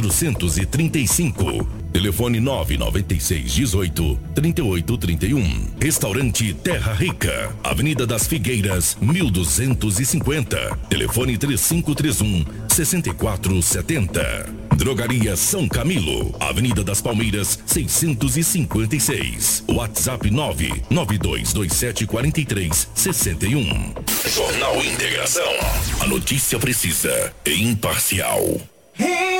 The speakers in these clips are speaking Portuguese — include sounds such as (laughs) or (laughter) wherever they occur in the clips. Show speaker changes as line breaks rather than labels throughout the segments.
435. Telefone 996 18 38 31. Restaurante Terra Rica. Avenida das Figueiras, 1250. Telefone 3531 6470. Drogaria São Camilo. Avenida das Palmeiras, 656. WhatsApp 99227 43 61. Jornal Integração. A notícia precisa e imparcial. Hits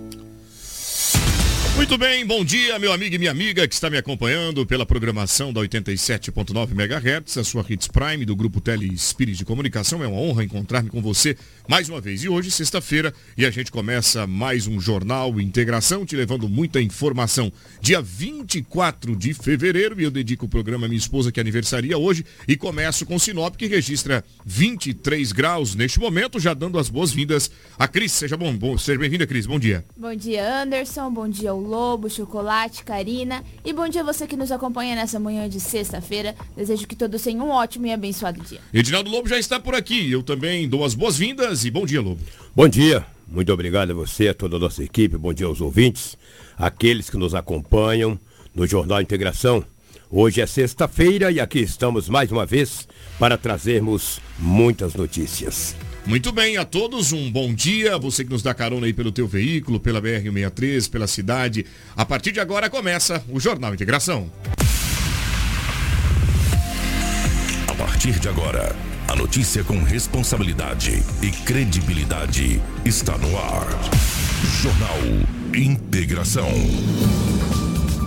Muito bem, bom dia, meu amigo e minha amiga que está me acompanhando pela programação da 87.9 MHz, a sua Hits Prime do Grupo Tele Espírito de Comunicação. É uma honra encontrar-me com você mais uma vez. E hoje, sexta-feira, e a gente começa mais um Jornal Integração, te levando muita informação. Dia 24 de fevereiro, e eu dedico o programa à minha esposa que aniversaria hoje, e começo com Sinop, que registra 23 graus neste momento, já dando as boas-vindas a Cris. Seja bom, bom seja bem-vinda, Cris. Bom dia.
Bom dia, Anderson. Bom dia, Lobo, Chocolate, Karina. E bom dia você que nos acompanha nessa manhã de sexta-feira. Desejo que todos tenham um ótimo e abençoado dia.
Edinaldo Lobo já está por aqui. Eu também dou as boas-vindas e bom dia, Lobo.
Bom dia. Muito obrigado a você, a toda a nossa equipe. Bom dia aos ouvintes, aqueles que nos acompanham no Jornal Integração. Hoje é sexta-feira e aqui estamos mais uma vez para trazermos muitas notícias.
Muito bem, a todos um bom dia. Você que nos dá carona aí pelo teu veículo, pela BR-163, pela cidade. A partir de agora começa o Jornal Integração.
A partir de agora, a notícia com responsabilidade e credibilidade está no ar. Jornal Integração.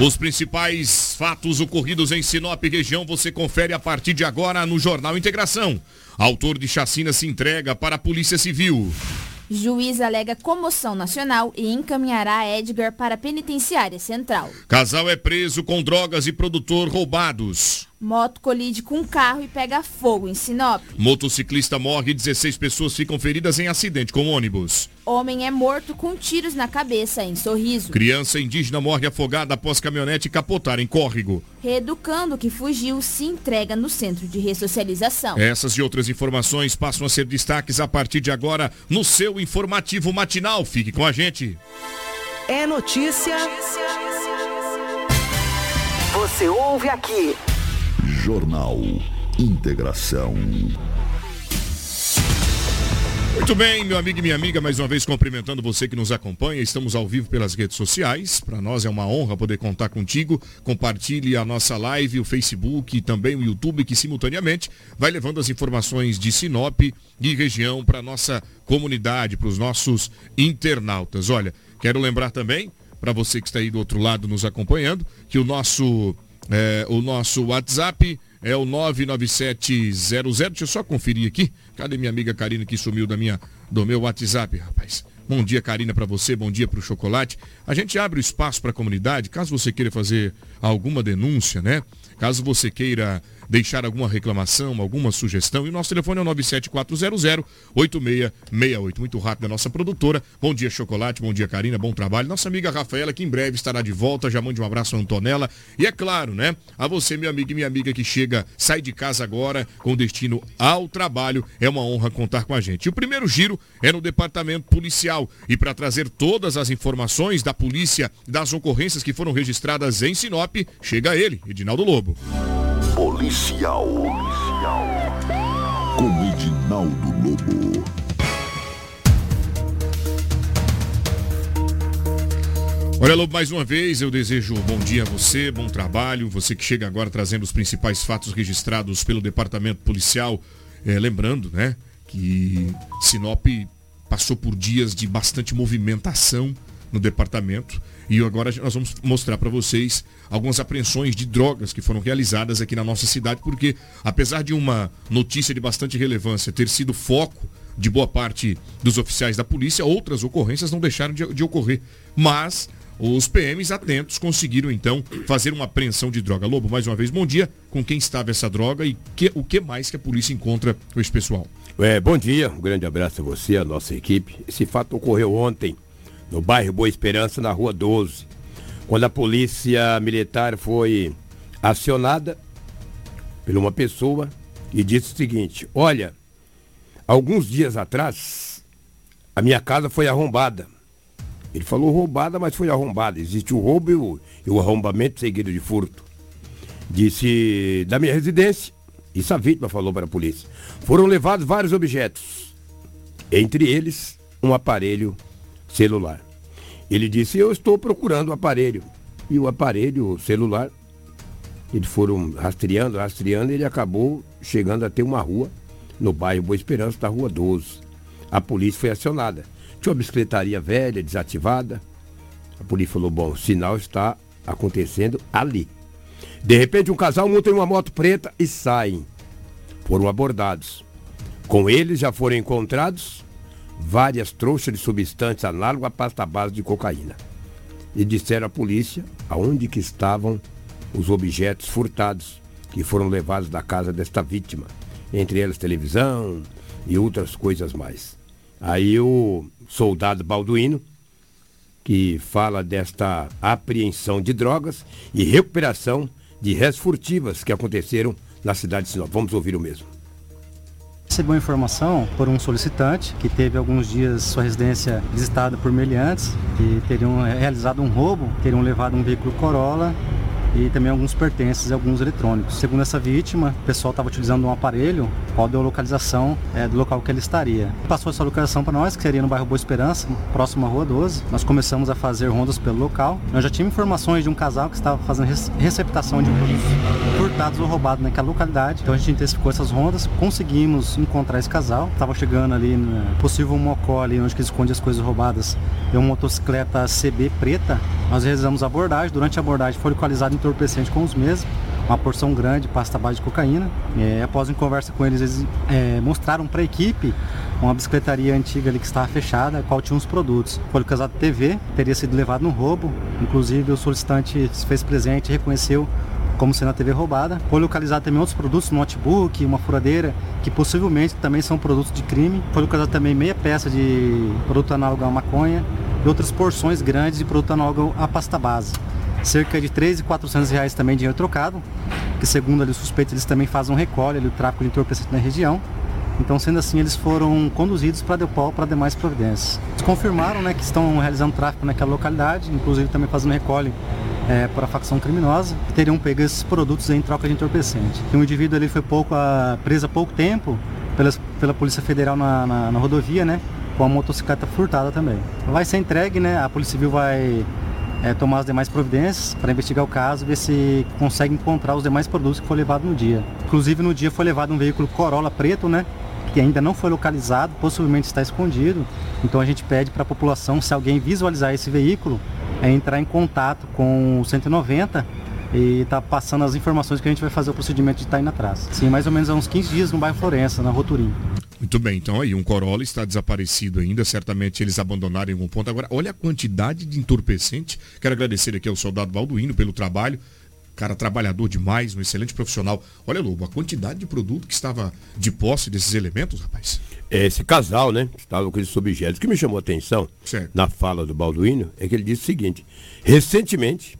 Os principais fatos ocorridos em Sinop região você confere a partir de agora no Jornal Integração. Autor de chacina se entrega para a Polícia Civil.
Juiz alega comoção nacional e encaminhará Edgar para a penitenciária central.
Casal é preso com drogas e produtor roubados.
Moto colide com carro e pega fogo em Sinop.
Motociclista morre e 16 pessoas ficam feridas em acidente com ônibus.
Homem é morto com tiros na cabeça em Sorriso.
Criança indígena morre afogada após caminhonete capotar em córrego.
Reeducando que fugiu se entrega no centro de ressocialização.
Essas e outras informações passam a ser destaques a partir de agora no seu informativo matinal. Fique com a gente.
É notícia. Você ouve aqui.
Jornal Integração.
Muito bem, meu amigo e minha amiga, mais uma vez cumprimentando você que nos acompanha. Estamos ao vivo pelas redes sociais. Para nós é uma honra poder contar contigo. Compartilhe a nossa live, o Facebook e também o YouTube, que simultaneamente vai levando as informações de Sinop e região para nossa comunidade, para os nossos internautas. Olha, quero lembrar também, para você que está aí do outro lado nos acompanhando, que o nosso, é, o nosso WhatsApp é o 99700. Deixa eu só conferir aqui. Cadê minha amiga Karina que sumiu da minha, do meu WhatsApp, rapaz? Bom dia, Karina, para você, bom dia para o Chocolate. A gente abre o espaço para a comunidade, caso você queira fazer alguma denúncia, né? Caso você queira deixar alguma reclamação, alguma sugestão. E o nosso telefone é o 97400-8668. Muito rápido a nossa produtora. Bom dia, Chocolate. Bom dia, Karina. Bom trabalho. Nossa amiga Rafaela, que em breve estará de volta. Já mande um abraço a Antonella. E é claro, né? A você, meu amigo e minha amiga que chega, sai de casa agora com destino ao trabalho. É uma honra contar com a gente. E o primeiro giro é no departamento policial. E para trazer todas as informações da polícia, das ocorrências que foram registradas em Sinop, chega ele, Edinaldo Lobo.
Policial. Policial. Com Edinaldo Lobo.
Olha, Lobo, mais uma vez eu desejo um bom dia a você, bom trabalho. Você que chega agora trazendo os principais fatos registrados pelo Departamento Policial. É, lembrando, né, que Sinop passou por dias de bastante movimentação no departamento. E agora nós vamos mostrar para vocês algumas apreensões de drogas que foram realizadas aqui na nossa cidade, porque apesar de uma notícia de bastante relevância ter sido foco de boa parte dos oficiais da polícia, outras ocorrências não deixaram de, de ocorrer. Mas os PMs atentos conseguiram então fazer uma apreensão de droga. Lobo, mais uma vez, bom dia. Com quem estava essa droga e que, o que mais que a polícia encontra com esse pessoal?
É, bom dia, um grande abraço a você, a nossa equipe. Esse fato ocorreu ontem, no bairro Boa Esperança, na rua 12. Quando a polícia militar foi acionada por uma pessoa e disse o seguinte: Olha, alguns dias atrás, a minha casa foi arrombada ele falou roubada, mas foi arrombada. Existe o roubo e o, e o arrombamento seguido de furto. Disse da minha residência, isso a vítima falou para a polícia. Foram levados vários objetos, entre eles um aparelho celular. Ele disse: Eu estou procurando o aparelho. E o aparelho celular, eles foram rastreando, rastreando, e ele acabou chegando até uma rua, no bairro Boa Esperança, da rua 12. A polícia foi acionada. Tinha uma bicicletaria velha, desativada. A polícia falou: bom, o sinal está acontecendo ali. De repente, um casal monta em uma moto preta e saem. Foram abordados. Com eles já foram encontrados várias trouxas de substâncias análogas à pasta base de cocaína. E disseram à polícia aonde que estavam os objetos furtados que foram levados da casa desta vítima, entre eles televisão e outras coisas mais. Aí o soldado Balduino, que fala desta apreensão de drogas e recuperação de restos furtivas que aconteceram na cidade de Sinop. Vamos ouvir o mesmo.
Recebeu informação por um solicitante que teve alguns dias sua residência visitada por meliantes que teriam realizado um roubo, teriam levado um veículo Corolla e também alguns pertences e alguns eletrônicos. Segundo essa vítima, o pessoal estava utilizando um aparelho qual deu a localização é, do local que ele estaria. Passou essa localização para nós, que seria no bairro Boa Esperança, próximo à Rua 12. Nós começamos a fazer rondas pelo local. Nós já tínhamos informações de um casal que estava fazendo receptação de produtos furtados ou roubados naquela localidade. Então a gente intensificou essas rondas, conseguimos encontrar esse casal. Estava chegando ali no possível mocó ali onde que esconde as coisas roubadas. Deu uma motocicleta CB preta. Nós realizamos a abordagem. Durante a abordagem foi localizado entorpecente com os mesmos, uma porção grande, pasta base de cocaína. É, após em conversa com eles, eles é, mostraram para a equipe uma bicicletaria antiga ali que estava fechada, qual tinha uns produtos. Foi localizado TV, teria sido levado no roubo, inclusive o solicitante se fez presente e reconheceu como sendo a TV roubada. Foi localizado também outros produtos, um notebook, uma furadeira, que possivelmente também são produtos de crime. Foi localizado também meia peça de produto análogo à maconha e outras porções grandes de produto análogo à pasta base cerca de 3.400 reais também dinheiro trocado, que segundo ali, os suspeitos eles também fazem um recolhe, ali, o tráfico de entorpecente na região. Então, sendo assim, eles foram conduzidos para Depol para demais providências. Eles confirmaram né, que estão realizando tráfico naquela localidade, inclusive também fazendo recolhe é, para a facção criminosa, que teriam pego esses produtos em troca de entorpecente. E um indivíduo ali foi pouco, a, preso há pouco tempo pela, pela Polícia Federal na, na, na rodovia, né? Com a motocicleta furtada também. Vai ser entregue, né? A Polícia Civil vai é, tomar as demais providências para investigar o caso, ver se consegue encontrar os demais produtos que foram levados no dia. Inclusive no dia foi levado um veículo Corolla preto, né? Que ainda não foi localizado, possivelmente está escondido. Então a gente pede para a população, se alguém visualizar esse veículo, é entrar em contato com o 190 e tá passando as informações que a gente vai fazer o procedimento de estar indo atrás. Sim, mais ou menos há uns 15 dias no bairro Florença, na Roturim.
Muito bem, então aí um Corolla está desaparecido ainda, certamente eles abandonaram em algum ponto. Agora, olha a quantidade de entorpecente. Quero agradecer aqui ao soldado Balduino pelo trabalho. Cara, trabalhador demais, um excelente profissional. Olha, Lobo, a quantidade de produto que estava de posse desses elementos, rapaz.
Esse casal, né, estava com esses objetos. O que me chamou a atenção certo. na fala do Balduino é que ele disse o seguinte: recentemente,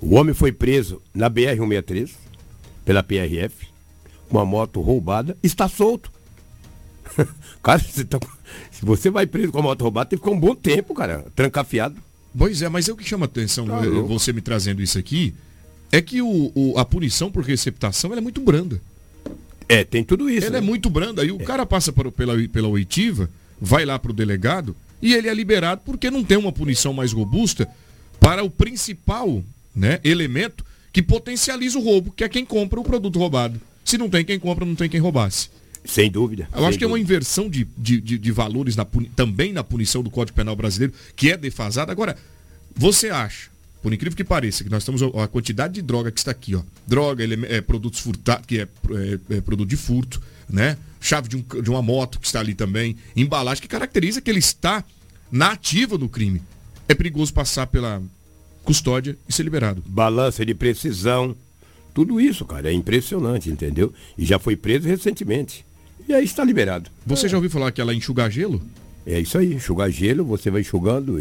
o homem foi preso na BR-163 pela PRF, com uma moto roubada, está solto. (laughs) cara, você tá... se você vai preso com a moto roubada, tem que ficar um bom tempo, cara, trancafiado.
Pois é, mas é o que chama atenção, tá você me trazendo isso aqui, é que o, o, a punição por receptação é muito branda.
É, tem tudo isso.
Ela é né? é muito branda. Aí o é. cara passa por, pela, pela oitiva, vai lá para o delegado e ele é liberado porque não tem uma punição mais robusta para o principal né, elemento que potencializa o roubo, que é quem compra o produto roubado. Se não tem quem compra, não tem quem roubasse.
Sem dúvida.
Eu
sem
acho que é uma
dúvida.
inversão de, de, de- de valores na também na punição do Código Penal brasileiro, que é defasada. Agora, você acha, por incrível que pareça, que nós estamos a quantidade de droga que está aqui, ó. Droga, eleme- é, produtos furtados, que é, é- é produto de furto, né? Chave de, um de uma moto que está ali também, embalagem que caracteriza que ele está na ativa do crime. É perigoso passar pela custódia e ser liberado.
Balança de precisão. Tudo isso, cara, é impressionante, entendeu? E já foi preso recentemente. E aí está liberado.
Você já ouviu falar aquela enxugar gelo?
É isso aí, enxugar gelo, você vai enxugando,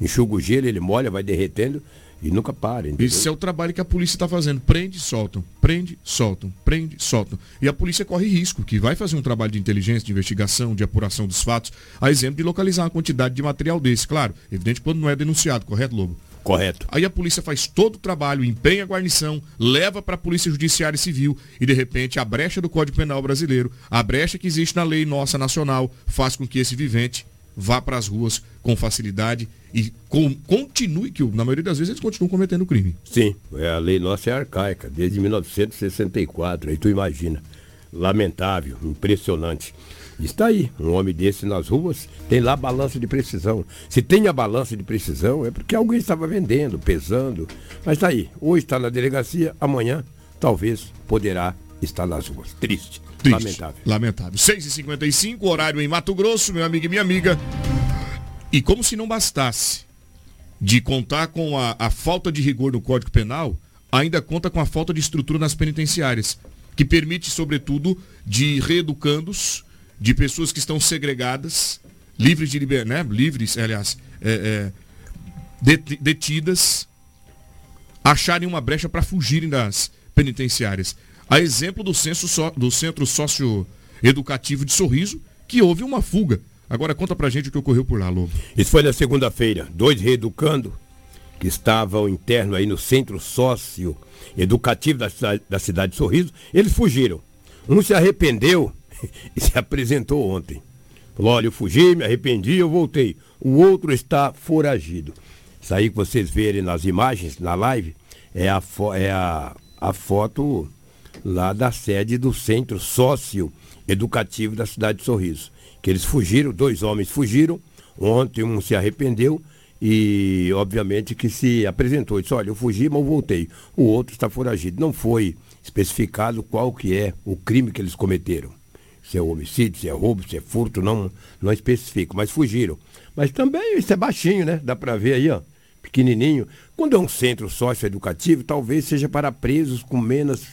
enxuga o gelo, ele molha, vai derretendo e nunca para, entendeu?
Esse é o trabalho que a polícia está fazendo. Prende, soltam, prende, soltam, prende, soltam. E a polícia corre risco, que vai fazer um trabalho de inteligência, de investigação, de apuração dos fatos, a exemplo de localizar uma quantidade de material desse. Claro, evidente quando não é denunciado, correto, Lobo?
Correto.
Aí a polícia faz todo o trabalho, empenha a guarnição, leva para a Polícia Judiciária e Civil e de repente a brecha do Código Penal brasileiro, a brecha que existe na lei nossa nacional, faz com que esse vivente vá para as ruas com facilidade e com- continue, que na maioria das vezes eles continuam cometendo crime.
Sim, é, a lei nossa é arcaica, desde 1964, aí tu imagina. Lamentável, impressionante. Está aí, um homem desse nas ruas, tem lá balança de precisão. Se tem a balança de precisão, é porque alguém estava vendendo, pesando. Mas está aí, hoje está na delegacia, amanhã talvez poderá estar nas ruas. Triste,
Triste.
lamentável.
Lamentável. 6h55, horário em Mato Grosso, meu amigo e minha amiga. E como se não bastasse de contar com a, a falta de rigor no Código Penal, ainda conta com a falta de estrutura nas penitenciárias, que permite, sobretudo, de reeducandos, de pessoas que estão segregadas, livres de liber, né? livres, aliás, é, é, det- detidas, acharem uma brecha para fugirem das penitenciárias. A exemplo do, censo só- do Centro Socioeducativo de Sorriso, que houve uma fuga. Agora conta pra gente o que ocorreu por lá, Lobo.
Isso foi na segunda-feira. Dois reeducando que estavam interno aí no centro sócio educativo da, da cidade de Sorriso, eles fugiram. Um se arrependeu (laughs) e se apresentou ontem. Falou, olha, eu fugi, me arrependi, eu voltei. O outro está foragido. Isso aí que vocês verem nas imagens, na live, é a, é a, a foto lá da sede do centro sócio educativo da cidade de Sorriso. Que eles fugiram, dois homens fugiram. Ontem um se arrependeu e, obviamente, que se apresentou. Disse, olha, eu fugi, mas eu voltei. O outro está foragido. Não foi especificado qual que é o crime que eles cometeram. Se é homicídio, se é roubo, se é furto, não, não especifico, mas fugiram. Mas também isso é baixinho, né? Dá para ver aí, ó, pequenininho. Quando é um centro socioeducativo, talvez seja para presos com menos,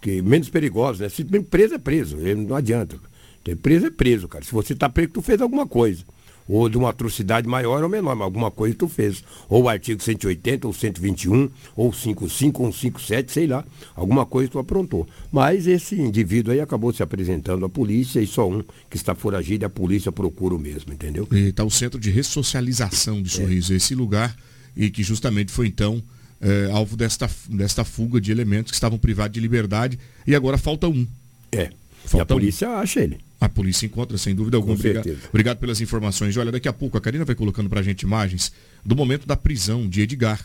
que, menos perigosos, né? Se preso é preso, não adianta. Tem preso é preso, cara. Se você tá preso, tu fez alguma coisa. Ou de uma atrocidade maior ou menor, mas alguma coisa tu fez. Ou o artigo 180, ou 121, ou 55, ou 57, sei lá. Alguma coisa tu aprontou. Mas esse indivíduo aí acabou se apresentando à polícia e só um que está foragido e a polícia procura o mesmo, entendeu?
Está o Centro de Ressocialização de Sorriso, esse lugar, e que justamente foi então eh, alvo desta, desta fuga de elementos que estavam privados de liberdade, e agora falta um.
É. e a
Falta um.
polícia acha ele.
A polícia encontra, sem dúvida alguma. Obrigado, obrigado pelas informações. Olha, daqui a pouco a Karina vai colocando pra gente imagens do momento da prisão de Edgar.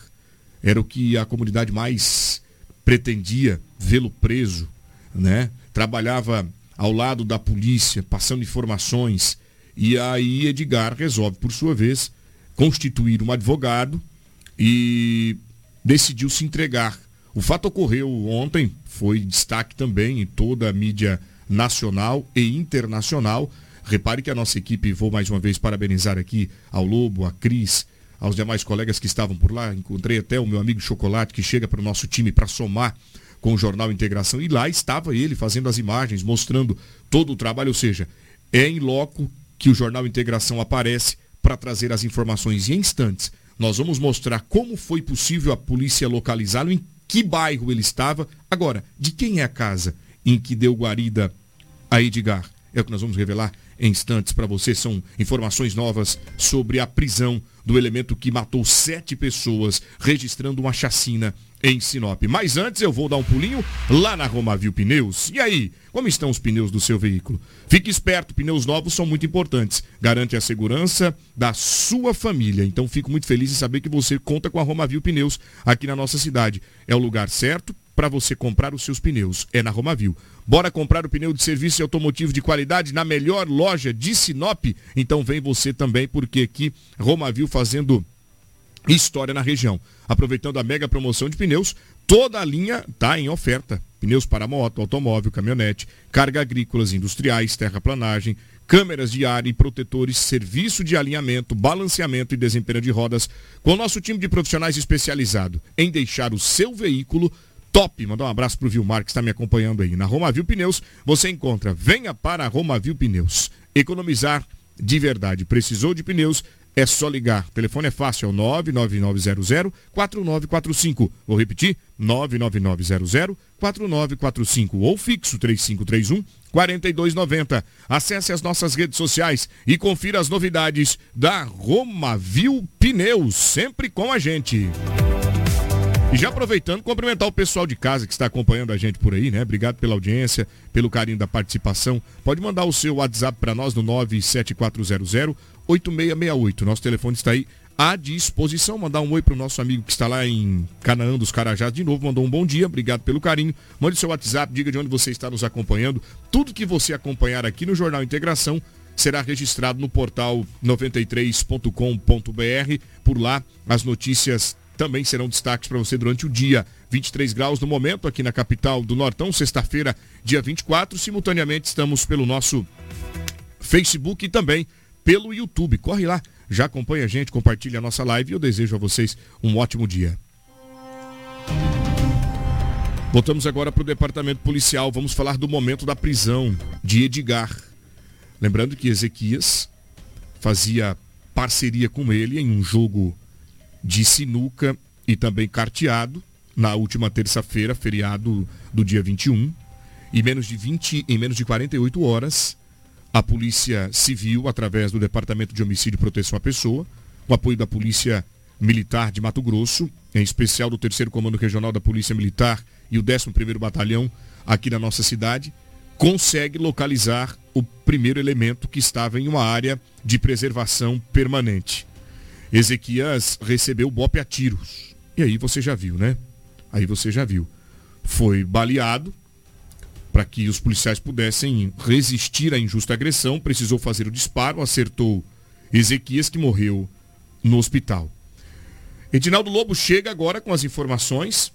Era o que a comunidade mais pretendia vê-lo preso, né? Trabalhava ao lado da polícia, passando informações. E aí Edgar resolve, por sua vez, constituir um advogado e decidiu se entregar. O fato ocorreu ontem, foi destaque também em toda a mídia nacional e internacional. Repare que a nossa equipe, vou mais uma vez parabenizar aqui ao Lobo, a Cris, aos demais colegas que estavam por lá. Encontrei até o meu amigo Chocolate, que chega para o nosso time para somar com o Jornal Integração. E lá estava ele fazendo as imagens, mostrando todo o trabalho. Ou seja, é em loco que o Jornal Integração aparece para trazer as informações. Em instantes, nós vamos mostrar como foi possível a polícia localizá-lo, em que bairro ele estava. Agora, de quem é a casa em que deu guarida a Edgar? É o que nós vamos revelar em instantes para você. São informações novas sobre a prisão do elemento que matou sete pessoas, registrando uma chacina em Sinop. Mas antes eu vou dar um pulinho lá na Romavil Pneus. E aí, como estão os pneus do seu veículo? Fique esperto, pneus novos são muito importantes. Garante a segurança da sua família. Então fico muito feliz em saber que você conta com a Romavil Pneus aqui na nossa cidade. É o lugar certo para você comprar os seus pneus. É na Romavil. Bora comprar o pneu de serviço automotivo de qualidade na melhor loja de Sinop? Então vem você também, porque aqui Romavil fazendo história na região. Aproveitando a mega promoção de pneus, toda a linha está em oferta. Pneus para moto, automóvel, caminhonete, carga agrícolas, industriais, terraplanagem, câmeras de ar e protetores, serviço de alinhamento, balanceamento e desempenho de rodas, com o nosso time de profissionais especializado em deixar o seu veículo top. Mandar um abraço para o Vilmar que está me acompanhando aí. Na Romavil Pneus, você encontra, venha para a Romavil Pneus. Economizar de verdade. Precisou de pneus? É só ligar. O telefone é fácil, é o 99900-4945. Vou repetir, 99900-4945 ou fixo 3531 4290. Acesse as nossas redes sociais e confira as novidades da Romavil Pneus, sempre com a gente. E já aproveitando, cumprimentar o pessoal de casa que está acompanhando a gente por aí, né? Obrigado pela audiência, pelo carinho da participação. Pode mandar o seu WhatsApp para nós no 97400 8668. Nosso telefone está aí à disposição. Mandar um oi para o nosso amigo que está lá em Canaã dos Carajás de novo. Mandou um bom dia, obrigado pelo carinho. Mande seu WhatsApp, diga de onde você está nos acompanhando. Tudo que você acompanhar aqui no Jornal Integração será registrado no portal 93.com.br. Por lá, as notícias também serão destaques para você durante o dia. 23 graus no momento aqui na capital do Nortão, sexta-feira, dia 24. Simultaneamente estamos pelo nosso Facebook e também pelo YouTube. Corre lá, já acompanha a gente, compartilha a nossa live e eu desejo a vocês um ótimo dia. Voltamos agora para o departamento policial. Vamos falar do momento da prisão de Edgar. Lembrando que Ezequias fazia parceria com ele em um jogo de sinuca e também carteado na última terça-feira, feriado do dia 21. E menos de 20, em menos de 48 horas, a Polícia Civil, através do Departamento de Homicídio e Proteção à Pessoa, com apoio da Polícia Militar de Mato Grosso, em especial do 3 Comando Regional da Polícia Militar e o 11º Batalhão aqui na nossa cidade, consegue localizar o primeiro elemento que estava em uma área de preservação permanente. Ezequias recebeu bope a tiros. E aí você já viu, né? Aí você já viu. Foi baleado, para que os policiais pudessem resistir à injusta agressão, precisou fazer o disparo, acertou Ezequias, que morreu no hospital. Edinaldo Lobo chega agora com as informações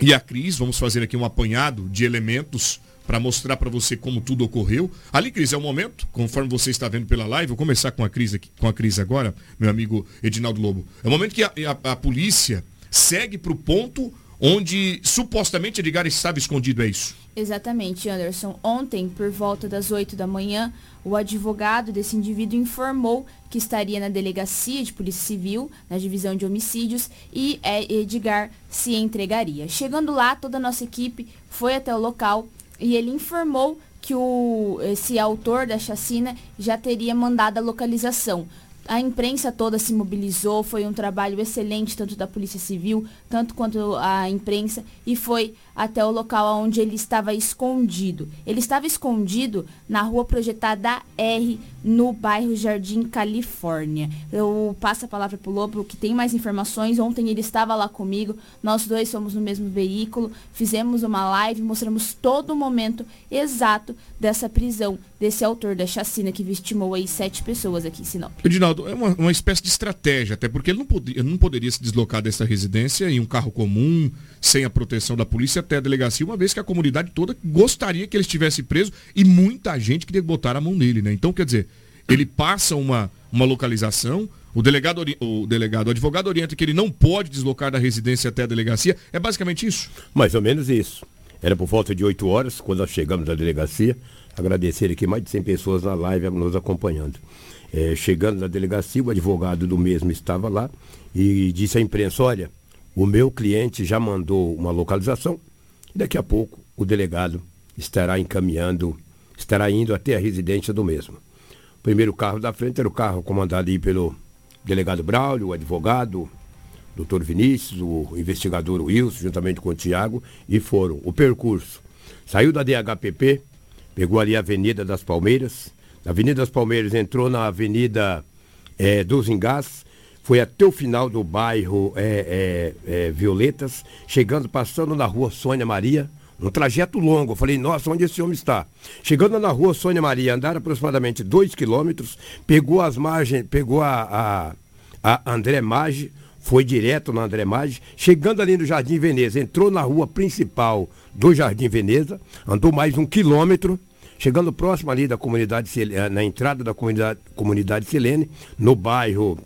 e a Cris, vamos fazer aqui um apanhado de elementos para mostrar para você como tudo ocorreu. Ali, Cris, é o momento, conforme você está vendo pela live, vou começar com a Cris, aqui, com a Cris agora, meu amigo Edinaldo Lobo. É o momento que a, a, a polícia segue para o ponto onde supostamente Edgar estava escondido, é isso?
Exatamente, Anderson. Ontem, por volta das 8 da manhã, o advogado desse indivíduo informou que estaria na delegacia de Polícia Civil, na divisão de homicídios, e Edgar se entregaria. Chegando lá, toda a nossa equipe foi até o local e ele informou que o, esse autor da chacina já teria mandado a localização. A imprensa toda se mobilizou, foi um trabalho excelente, tanto da Polícia Civil, tanto quanto a imprensa, e foi até o local onde ele estava escondido. Ele estava escondido na rua projetada R, no bairro Jardim Califórnia. Eu passo a palavra para o Lobo, que tem mais informações. Ontem ele estava lá comigo, nós dois fomos no mesmo veículo, fizemos uma live, mostramos todo o momento exato dessa prisão, desse autor da chacina que vitimou aí sete pessoas aqui em Sinop.
Edinaldo, é uma, uma espécie de estratégia, até porque ele não, podia, ele não poderia se deslocar dessa residência em um carro comum, sem a proteção da polícia até a delegacia, uma vez que a comunidade toda gostaria que ele estivesse preso e muita gente queria botar a mão nele, né? Então, quer dizer, ele passa uma, uma localização, o delegado, o delegado, o advogado orienta que ele não pode deslocar da residência até a delegacia. É basicamente isso?
Mais ou menos isso. Era por volta de 8 horas, quando nós chegamos à delegacia. Agradecer aqui mais de 100 pessoas na live nos acompanhando. É, chegando na delegacia, o advogado do mesmo estava lá e disse à imprensa: Olha, o meu cliente já mandou uma localização daqui a pouco o delegado estará encaminhando, estará indo até a residência do mesmo. O primeiro carro da frente era o carro comandado aí pelo delegado Braulio, o advogado, doutor Vinícius, o investigador Wilson, juntamente com o Tiago, e foram. O percurso. Saiu da DHPP, pegou ali a Avenida das Palmeiras. Na Avenida das Palmeiras entrou na Avenida é, dos Engás, foi até o final do bairro é, é, Violetas, chegando, passando na rua Sônia Maria, um trajeto longo. Eu falei, nossa, onde esse homem está? Chegando na rua Sônia Maria, andaram aproximadamente dois quilômetros, pegou as margens, pegou a, a, a André Maggi, foi direto na André Maggi, chegando ali no Jardim Veneza, entrou na rua principal do Jardim Veneza, andou mais um quilômetro, chegando próximo ali da comunidade, eh, na entrada da comunidade, comunidade Silene, no bairro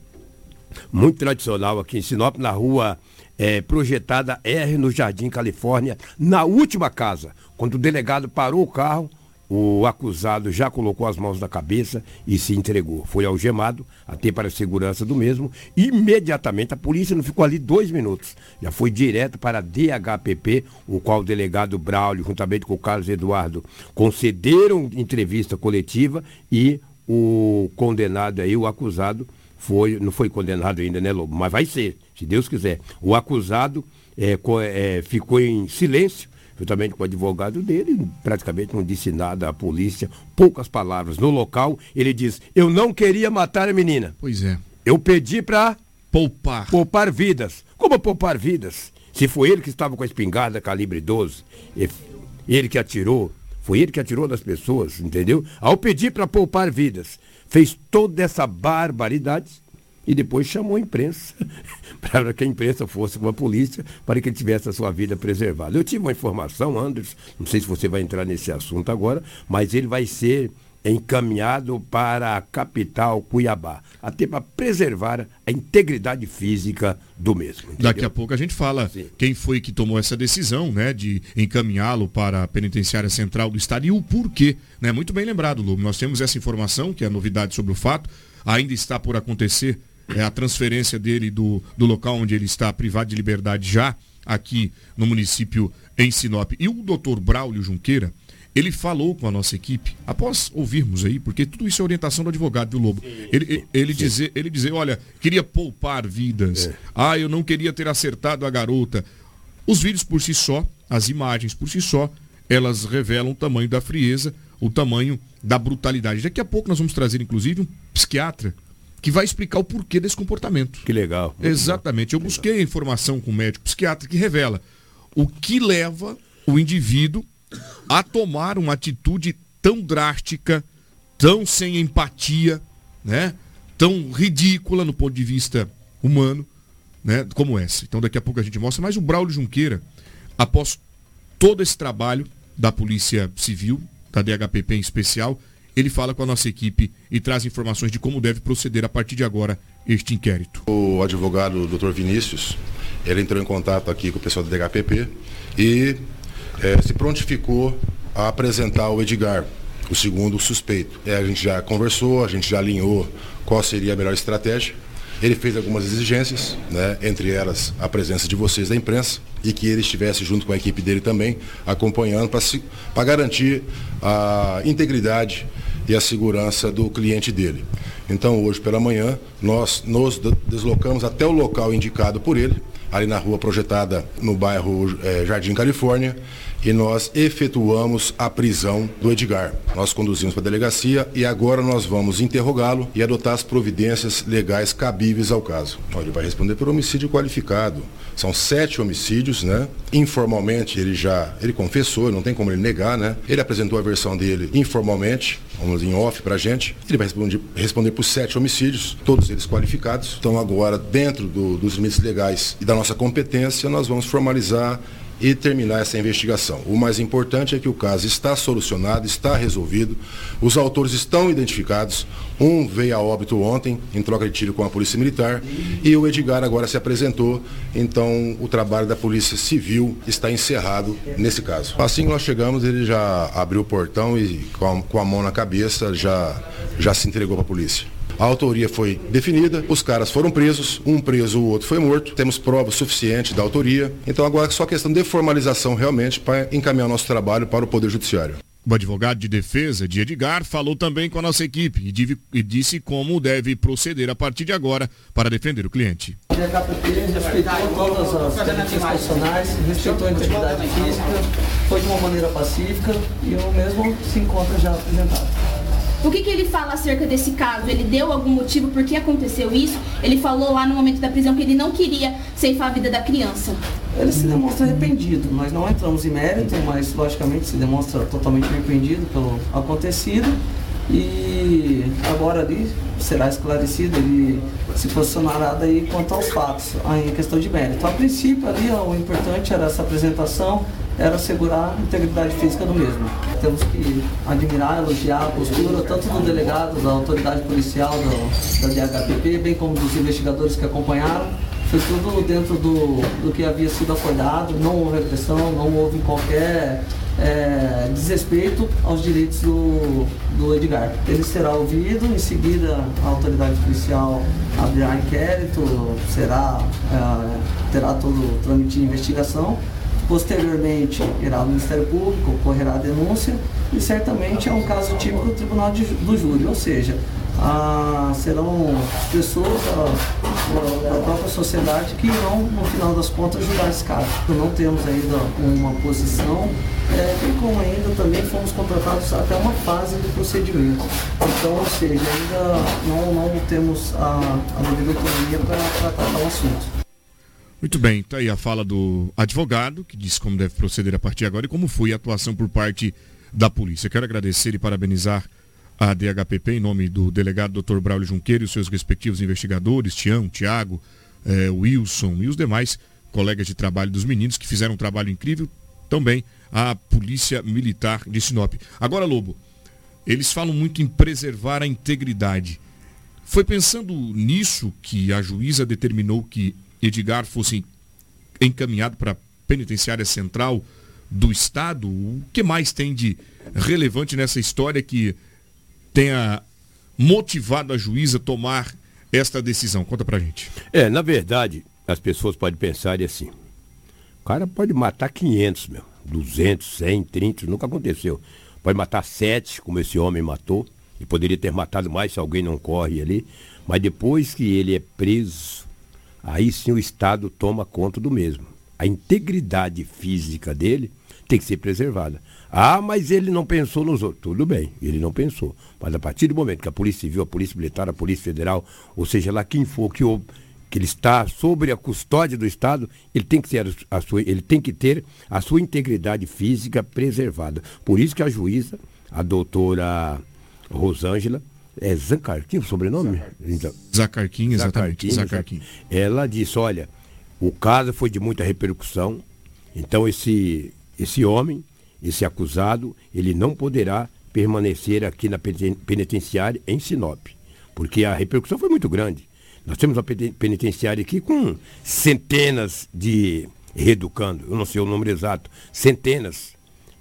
muito tradicional aqui em Sinop, na rua é, projetada R no Jardim Califórnia, na última casa. Quando o delegado parou o carro, o acusado já colocou as mãos na cabeça e se entregou. Foi algemado, até para a segurança do mesmo. Imediatamente, a polícia não ficou ali dois minutos. Já foi direto para a DHPP, o qual o delegado Braulio, juntamente com o Carlos Eduardo, concederam entrevista coletiva e o condenado aí, o acusado, foi, não foi condenado ainda, né, Lobo? Mas vai ser, se Deus quiser. O acusado é, é, ficou em silêncio, juntamente com o advogado dele, praticamente não disse nada à polícia, poucas palavras. No local, ele diz: Eu não queria matar a menina.
Pois é.
Eu pedi para
poupar.
Poupar vidas. Como poupar vidas? Se foi ele que estava com a espingarda calibre 12, ele que atirou, foi ele que atirou nas pessoas, entendeu? Ao pedir para poupar vidas fez toda essa barbaridade e depois chamou a imprensa (laughs) para que a imprensa fosse com a polícia para que ele tivesse a sua vida preservada. Eu tive uma informação, Anderson, não sei se você vai entrar nesse assunto agora, mas ele vai ser encaminhado para a capital Cuiabá, até para preservar a integridade física do mesmo.
Entendeu? Daqui a pouco a gente fala Sim. quem foi que tomou essa decisão, né, de encaminhá-lo para a penitenciária central do estado e o porquê, né? Muito bem lembrado, Lu. Nós temos essa informação, que é a novidade sobre o fato, ainda está por acontecer é, a transferência dele do, do local onde ele está privado de liberdade já aqui no município em Sinop. E o doutor Braulio Junqueira, ele falou com a nossa equipe, após ouvirmos aí, porque tudo isso é orientação do advogado do Lobo. Ele, ele, dizer, ele dizer, olha, queria poupar vidas. É. Ah, eu não queria ter acertado a garota. Os vídeos por si só, as imagens por si só, elas revelam o tamanho da frieza, o tamanho da brutalidade. Daqui a pouco nós vamos trazer, inclusive, um psiquiatra que vai explicar o porquê desse comportamento.
Que legal.
Exatamente. Eu busquei a informação com o médico psiquiatra que revela o que leva o indivíduo a tomar uma atitude tão drástica, tão sem empatia, né? tão ridícula no ponto de vista humano, né? como essa. Então daqui a pouco a gente mostra. Mas o Braulio Junqueira, após todo esse trabalho da Polícia Civil, da DHPP em especial, ele fala com a nossa equipe e traz informações de como deve proceder a partir de agora este inquérito.
O advogado Dr. Vinícius, ele entrou em contato aqui com o pessoal da DHPP e é, se prontificou a apresentar o Edgar, o segundo suspeito. É, a gente já conversou, a gente já alinhou qual seria a melhor estratégia. Ele fez algumas exigências, né, entre elas a presença de vocês da imprensa e que ele estivesse junto com a equipe dele também, acompanhando para garantir a integridade e a segurança do cliente dele. Então, hoje pela manhã, nós nos deslocamos até o local indicado por ele, ali na rua projetada no bairro é, Jardim Califórnia, e nós efetuamos a prisão do Edgar. Nós conduzimos para a delegacia e agora nós vamos interrogá-lo e adotar as providências legais cabíveis ao caso. Ele vai responder por homicídio qualificado. São sete homicídios, né? Informalmente ele já, ele confessou, não tem como ele negar, né? Ele apresentou a versão dele informalmente, vamos em off pra gente. Ele vai responder, responder por sete homicídios, todos eles qualificados. Então agora, dentro do, dos limites legais e da nossa competência, nós vamos formalizar e terminar essa investigação. O mais importante é que o caso está solucionado, está resolvido, os autores estão identificados, um veio a óbito ontem, em troca de tiro com a Polícia Militar, e o Edgar agora se apresentou, então o trabalho da Polícia Civil está encerrado nesse caso. Assim que nós chegamos, ele já abriu o portão e com a, mão na cabeça já, já se entregou para a polícia. A autoria foi definida, os caras foram presos, um preso, o outro foi morto. Temos provas suficientes da autoria. Então agora é só questão de formalização realmente para encaminhar nosso trabalho para o Poder Judiciário.
o advogado de defesa de Edgar falou também com a nossa equipe e, div- e disse como deve proceder a partir de agora para defender o cliente.
O DHPP respeitou todas as garantias constitucionais, respeitou a integridade física, foi de uma maneira pacífica e o mesmo se encontra já apresentado.
O que, que ele fala acerca desse caso? Ele deu algum motivo por que aconteceu isso? Ele falou lá no momento da prisão que ele não queria ceifar a vida da criança.
Ele se demonstra arrependido. Nós não entramos em mérito, mas logicamente se demonstra totalmente arrependido pelo acontecido. E agora ali será esclarecido, ele se posicionará daí quanto aos fatos, em questão de mérito. A princípio ali o importante era essa apresentação, era assegurar a integridade física do mesmo. Temos que admirar, elogiar a postura tanto do delegado, da autoridade policial, do, da DHPP, bem como dos investigadores que acompanharam. Foi tudo dentro do, do que havia sido acordado, não houve agressão, não houve qualquer é, desrespeito aos direitos do, do Edgar. Ele será ouvido, em seguida a autoridade policial abrirá inquérito, será, é, terá todo trâmite de investigação. Posteriormente, irá ao Ministério Público, ocorrerá a denúncia e certamente é um caso típico do Tribunal de, do Júri, ou seja, ah, serão pessoas da, da própria sociedade que irão, no final das contas, julgar esse caso. Não temos ainda uma posição, é, bem como ainda também fomos contratados até uma fase do procedimento. Então, ou seja, ainda não, não temos a, a devida autonomia para tratar o assunto.
Muito bem, tá aí a fala do advogado, que diz como deve proceder a partir de agora e como foi a atuação por parte da polícia. Quero agradecer e parabenizar a DHPP em nome do delegado Dr. Braulio Junqueiro e os seus respectivos investigadores, Tião, Tiago, eh, Wilson e os demais colegas de trabalho dos meninos que fizeram um trabalho incrível, também a Polícia Militar de Sinop. Agora, Lobo, eles falam muito em preservar a integridade. Foi pensando nisso que a juíza determinou que Edgar fosse encaminhado para a penitenciária central do Estado? O que mais tem de relevante nessa história que tenha motivado a juíza a tomar esta decisão? Conta pra gente.
É, na verdade, as pessoas podem pensar assim. O cara pode matar 500, meu. 200, 100, 30, nunca aconteceu. Pode matar 7, como esse homem matou. E poderia ter matado mais se alguém não corre ali. Mas depois que ele é preso, aí sim o Estado toma conta do mesmo. A integridade física dele tem que ser preservada. Ah, mas ele não pensou nos outros. Tudo bem, ele não pensou. Mas a partir do momento que a Polícia Civil, a Polícia Militar, a Polícia Federal, ou seja lá quem for que, que ele está sobre a custódia do Estado, ele tem que ter a sua, ele tem que ter a sua integridade física preservada. Por isso que a juíza, a doutora Rosângela, é Zancarquim o sobrenome? Então,
Zacarquim, exatamente. Zacarquim.
ela disse, olha, o caso foi de muita repercussão, então esse, esse homem, esse acusado, ele não poderá permanecer aqui na peni- penitenciária em Sinop, porque a repercussão foi muito grande. Nós temos uma peni- penitenciária aqui com centenas de reeducando, eu não sei o número exato, centenas,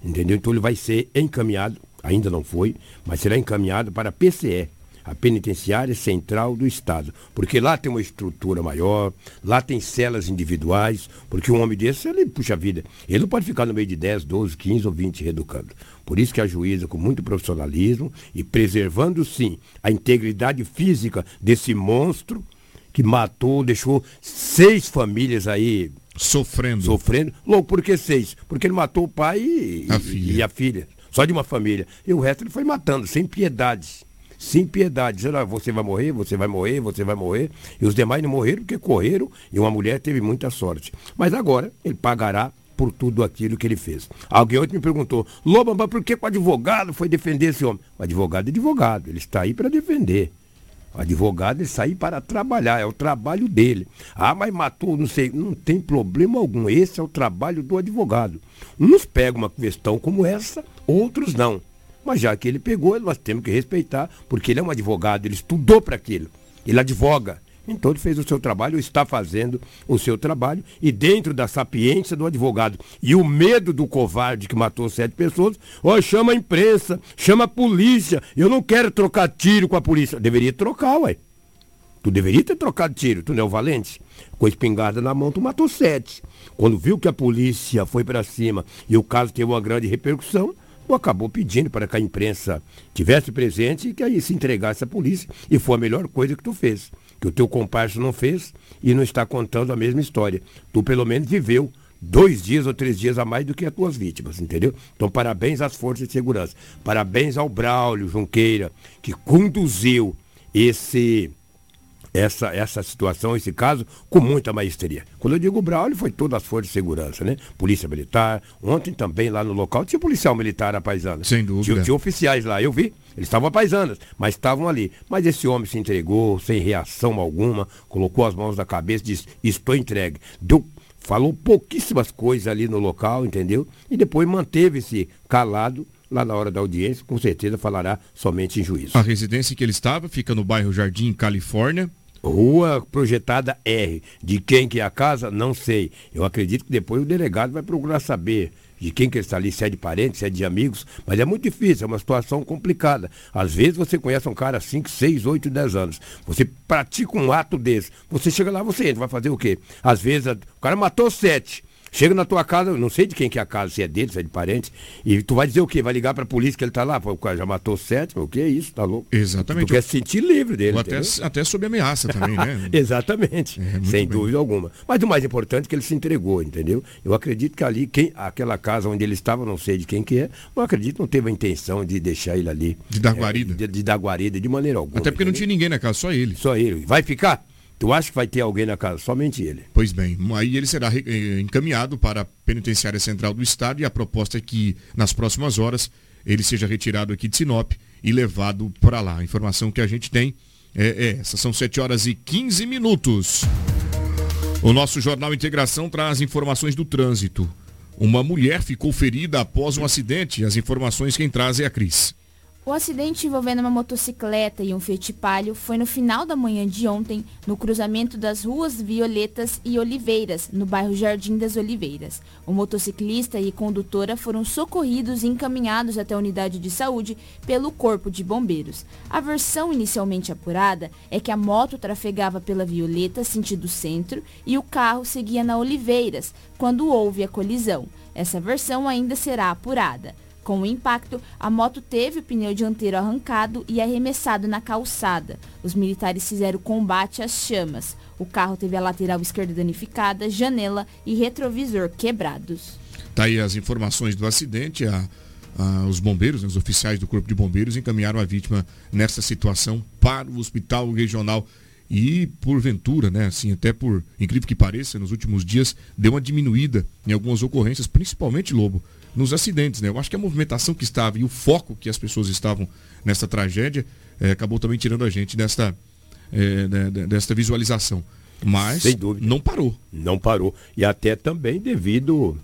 entendeu? Então ele vai ser encaminhado, ainda não foi, mas será encaminhado para a PCE, a Penitenciária Central do Estado, porque lá tem uma estrutura maior, lá tem celas individuais, porque um homem desse, ele, puxa vida, ele não pode ficar no meio de 10, 12, 15 ou 20 reeducando. Por isso que a juíza, com muito profissionalismo e preservando, sim, a integridade física desse monstro que matou, deixou seis famílias aí
Sofrendo.
sofrendo. Louco, por que seis? Porque ele matou o pai e
A
e-
filha.
e a filha. Só de uma família. E o resto ele foi matando, sem piedade. Sem piedade. Dizendo, "Ah, você vai morrer, você vai morrer, você vai morrer. E os demais não morreram porque correram e uma mulher teve muita sorte. Mas agora ele pagará por tudo aquilo que ele fez. Alguém ontem me perguntou, Loba, mas por que o advogado foi defender esse homem? O advogado é advogado, ele está aí para defender. O advogado ele sai para trabalhar, é o trabalho dele. Ah, mas matou, não sei, não tem problema algum. Esse é o trabalho do advogado. Uns pegam uma questão como essa, outros não. Mas já que ele pegou, nós temos que respeitar, porque ele é um advogado, ele estudou para aquilo. Ele advoga. Então ele fez o seu trabalho, está fazendo o seu trabalho, e dentro da sapiência do advogado e o medo do covarde que matou sete pessoas, ó, chama a imprensa, chama a polícia, eu não quero trocar tiro com a polícia. Deveria trocar, ué. Tu deveria ter trocado tiro, tu não é o valente? Com a espingarda na mão, tu matou sete. Quando viu que a polícia foi para cima e o caso teve uma grande repercussão, ou acabou pedindo para que a imprensa tivesse presente e que aí se entregasse à polícia. E foi a melhor coisa que tu fez. Que o teu comparso não fez e não está contando a mesma história. Tu pelo menos viveu dois dias ou três dias a mais do que as tuas vítimas, entendeu? Então, parabéns às forças de segurança. Parabéns ao Braulio Junqueira, que conduziu esse essa, essa situação, esse caso, com muita maestria. Quando eu digo Braulio, foi todas as forças de segurança, né? Polícia Militar, ontem também lá no local tinha policial militar a paisana.
Sem dúvida.
Tinha, tinha oficiais lá, eu vi, eles estavam a paisanas, mas estavam ali. Mas esse homem se entregou, sem reação alguma, colocou as mãos na cabeça e disse, estou entregue. Deu, falou pouquíssimas coisas ali no local, entendeu? E depois manteve-se calado, lá na hora da audiência, com certeza falará somente em juízo.
A residência que ele estava fica no bairro Jardim, Califórnia.
Rua projetada R. De quem que é a casa, não sei. Eu acredito que depois o delegado vai procurar saber de quem que está ali, se é de parente, se é de amigos, mas é muito difícil, é uma situação complicada. Às vezes você conhece um cara há 5, 6, 8, 10 anos. Você pratica um ato desse. Você chega lá, você entra, vai fazer o quê? Às vezes o cara matou sete. Chega na tua casa, não sei de quem que é a casa, se é dele, se é de parente, e tu vai dizer o quê? Vai ligar pra polícia que ele tá lá? O cara já matou sete, o que é isso? Tá louco?
Exatamente.
Tu quer se sentir livre dele.
Ou até, até sob ameaça também, né? (laughs)
Exatamente,
É,
sem
bem.
dúvida alguma. Mas o mais importante é que ele se entregou, entendeu? Eu acredito que ali, quem, aquela casa onde ele estava, não sei de quem que é, eu acredito não teve a intenção de deixar ele ali.
De dar guarida.
é, de, de dar guarida de maneira alguma.
Até porque não tinha ninguém na casa, só ele.
Só ele. Vai ficar? Tu acha que vai ter alguém na casa? Somente ele.
Pois bem, aí ele será eh, encaminhado para a Penitenciária Central do Estado e a proposta é que nas próximas horas ele seja retirado aqui de Sinop e levado para lá. A informação que a gente tem é, é essa. São 7 horas e 15 minutos. O nosso Jornal Integração traz informações do trânsito. Uma mulher ficou ferida após um acidente. As informações quem traz é a Cris.
O acidente envolvendo uma motocicleta e um Fiat Palio foi no final da manhã de ontem, no cruzamento das ruas Violetas e Oliveiras, no bairro Jardim das Oliveiras. O motociclista e condutora foram socorridos e encaminhados até a unidade de saúde pelo Corpo de Bombeiros. A versão inicialmente apurada é que a moto trafegava pela Violeta, sentido centro, e o carro seguia na Oliveiras, quando houve a colisão. Essa versão ainda será apurada. Com o impacto, a moto teve o pneu dianteiro arrancado e arremessado na calçada. Os militares fizeram combate às chamas. O carro teve a lateral esquerda danificada, janela e retrovisor quebrados.
Tá aí as informações do acidente. A, a- os bombeiros, né, os oficiais do Corpo de Bombeiros, encaminharam a vítima nessa situação para o hospital regional. E porventura, né, assim, até por incrível que pareça, nos últimos dias deu uma diminuída em algumas ocorrências, principalmente Lobo, nos acidentes, né? Eu acho que a movimentação que estava e o foco que as pessoas estavam nessa tragédia eh, acabou também tirando a gente desta, de- de- desta visualização. Mas
Sem dúvida.
não parou.
Não parou. E até também devido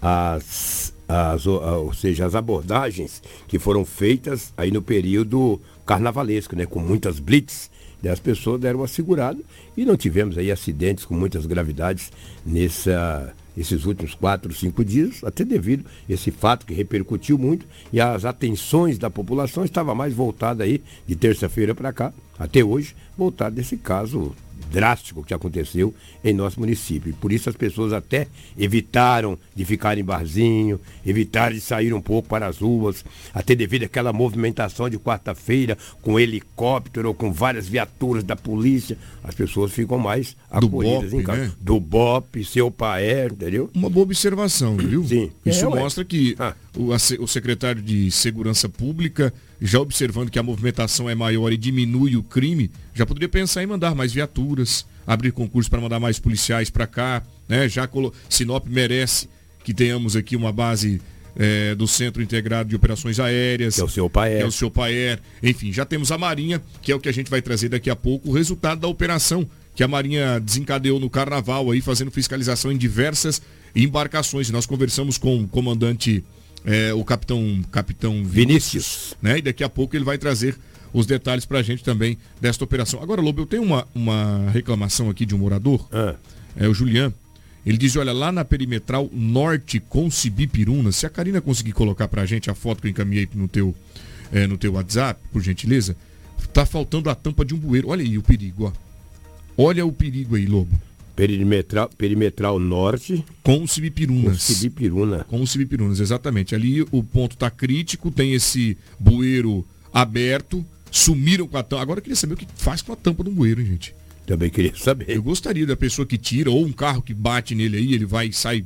às, às, ou seja, as abordagens que foram feitas aí no período carnavalesco, né? Com muitas blitz. E as pessoas deram uma segurada e não tivemos aí acidentes com muitas gravidades nessa, esses últimos quatro, cinco dias, até devido a esse fato que repercutiu muito e as atenções da população estavam mais voltadas aí de terça-feira para cá, até hoje, voltada desse caso drástico que aconteceu em nosso município. E Por isso as pessoas até evitaram de ficar em barzinho, evitaram de sair um pouco para as ruas, até devido àquela movimentação de quarta-feira com helicóptero ou com várias viaturas da polícia, as pessoas ficam mais
Do
acolhidas
BOP,
em casa.
né?
Do BOP, seu paé, entendeu?
Uma boa observação, viu?
Sim.
Isso
É,
mostra que
Ah.
o, a o secretário de Segurança Pública, já observando que a movimentação é maior e diminui o crime, já poderia pensar em mandar mais viaturas, abrir concurso para mandar mais policiais para cá, né? Já colo... Sinop merece que tenhamos aqui uma base eh, do Centro Integrado de Operações Aéreas.
Que é o seu Paer.
É o seu Paer. Enfim, já temos a Marinha, que é o que a gente vai trazer daqui a pouco, o resultado da operação que a Marinha desencadeou no Carnaval aí, fazendo fiscalização em diversas embarcações. Nós conversamos com o comandante, eh, o capitão, capitão
Vinícius.
né? E daqui a pouco ele vai trazer os detalhes pra gente também desta operação. Agora, Lobo, eu tenho uma, uma reclamação aqui de um morador,
Ah,
é o Julian. Ele diz, olha, lá na perimetral norte com Sibipiruna, se a Karina conseguir colocar pra gente a foto que eu encaminhei no teu, eh, no teu WhatsApp, por gentileza, tá faltando a tampa de um bueiro. Olha aí o perigo, ó. Olha o perigo aí, Lobo.
Perimetral, perimetral norte.
Com o Cibipirunas.
Com o Cibipiruna.
Com o Cibipirunas, exatamente. Ali o ponto está crítico, tem esse bueiro aberto, sumiram com a tampa. Agora eu queria saber o que faz com a tampa do bueiro, hein, gente.
Também queria saber.
Eu gostaria da pessoa que tira, ou um carro que bate nele aí, ele vai sai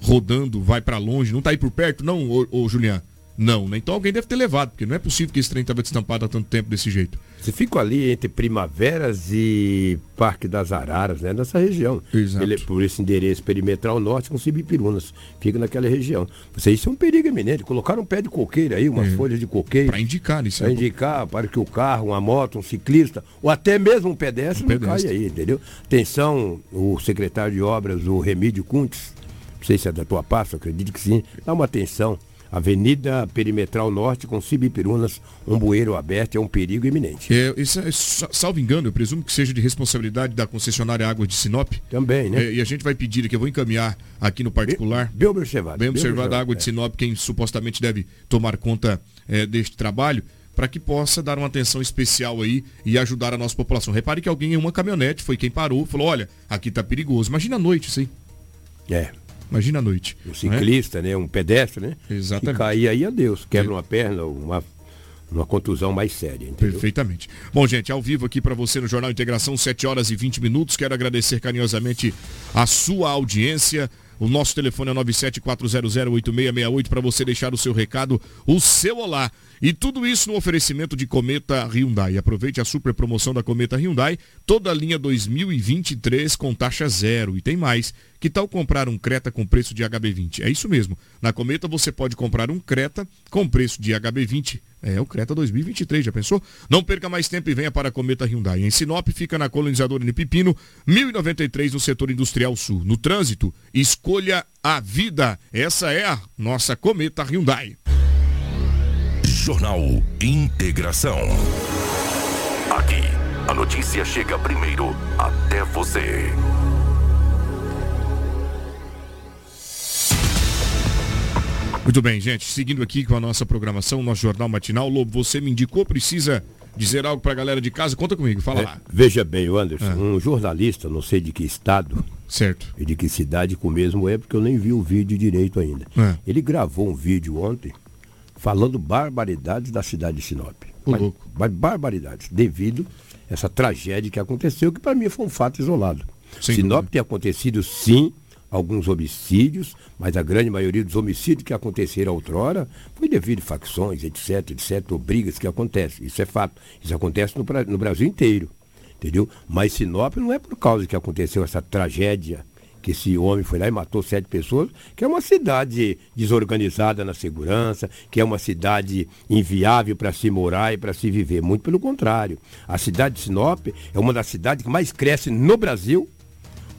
rodando, vai para longe, não tá aí por perto, não, ô, ô Julián? Não, né? Então alguém deve ter levado, porque não é possível que esse trem estava destampado há tanto tempo desse jeito.
Você fica ali entre Primaveras e Parque das Araras, né? Nessa região.
Exato.
Ele, por esse endereço perimetral norte com Cibipirunas. Fica naquela região. Você, isso é um perigo eminente. Colocaram um pé de coqueiro aí, umas
É.
folhas de coqueiro.
Para indicar isso.
Para
é
indicar, para que o carro, uma moto, um ciclista, ou até mesmo um pedestre,
Um
não
pedestre.
caia aí, entendeu? Atenção, o secretário de obras, o Remídio Cuntes, não sei se é da tua pasta, acredito que sim, dá uma atenção. Avenida Perimetral Norte com Cibipirunas, um bueiro aberto, é um perigo iminente.
É, isso é, sa- salvo engano, eu presumo que seja de responsabilidade da concessionária Águas de Sinop.
Também, né?
É, e a gente vai pedir aqui, eu vou encaminhar aqui no particular.
Bem observado.
Bem observado a Água de
é.
Sinop, quem supostamente deve tomar conta é, deste trabalho, para que possa dar uma atenção especial aí e ajudar a nossa população. Repare que alguém em uma caminhonete foi quem parou, falou, olha, aqui tá perigoso. Imagina a noite isso aí.
É.
Imagina a noite.
Um
não é?
ciclista, né? Um pedestre, né?
Exatamente.
Que cair aí, adeus. Quebra uma perna, uma, uma contusão mais séria, entendeu?
Perfeitamente. Bom, gente, ao vivo aqui para você no Jornal Integração, 7 horas e 20 minutos. Quero agradecer carinhosamente a sua audiência. O nosso telefone é 974008668 para você deixar o seu recado, o seu olá. E tudo isso no oferecimento de Cometa Hyundai. Aproveite a super promoção da Cometa Hyundai, toda a linha 2023 com taxa zero. E tem mais. Que tal comprar um Creta com preço de HB20? É isso mesmo. Na Cometa você pode comprar um Creta com preço de HB20. É o Creta 2023, já pensou? Não perca mais tempo e venha para a Cometa Hyundai. Em Sinop fica na colonizadora N Pipino, 1093 no setor industrial sul. No trânsito, escolha a vida. Essa é a nossa Cometa Hyundai.
Jornal Integração. Aqui, a notícia chega primeiro até você.
Muito bem, gente. Seguindo aqui com a nossa programação, nosso jornal matinal. Lobo, você me indicou, precisa dizer algo para a galera de casa? Conta comigo, fala
É,
lá.
veja bem, o Anderson, um jornalista, não sei de que estado
Certo.
e de que cidade com o mesmo é, porque eu nem vi o vídeo direito ainda.
É.
Ele gravou um vídeo ontem falando barbaridades da cidade de Sinop.
Ô,
Mas-
louco.
mas barbaridades, devido a essa tragédia que aconteceu, que para mim foi um fato isolado.
Sem
Sinop
dúvida.
tem acontecido sim alguns homicídios, mas a grande maioria dos homicídios que aconteceram outrora foi devido a facções, etc, etc, ou brigas que acontecem. Isso é fato. Isso acontece no, no Brasil inteiro. Entendeu? Mas Sinop não é por causa que aconteceu essa tragédia, que esse homem foi lá e matou sete pessoas, que é uma cidade desorganizada na segurança, que é uma cidade inviável para se morar e para se viver. Muito pelo contrário. A cidade de Sinop é uma das cidades que mais cresce no Brasil,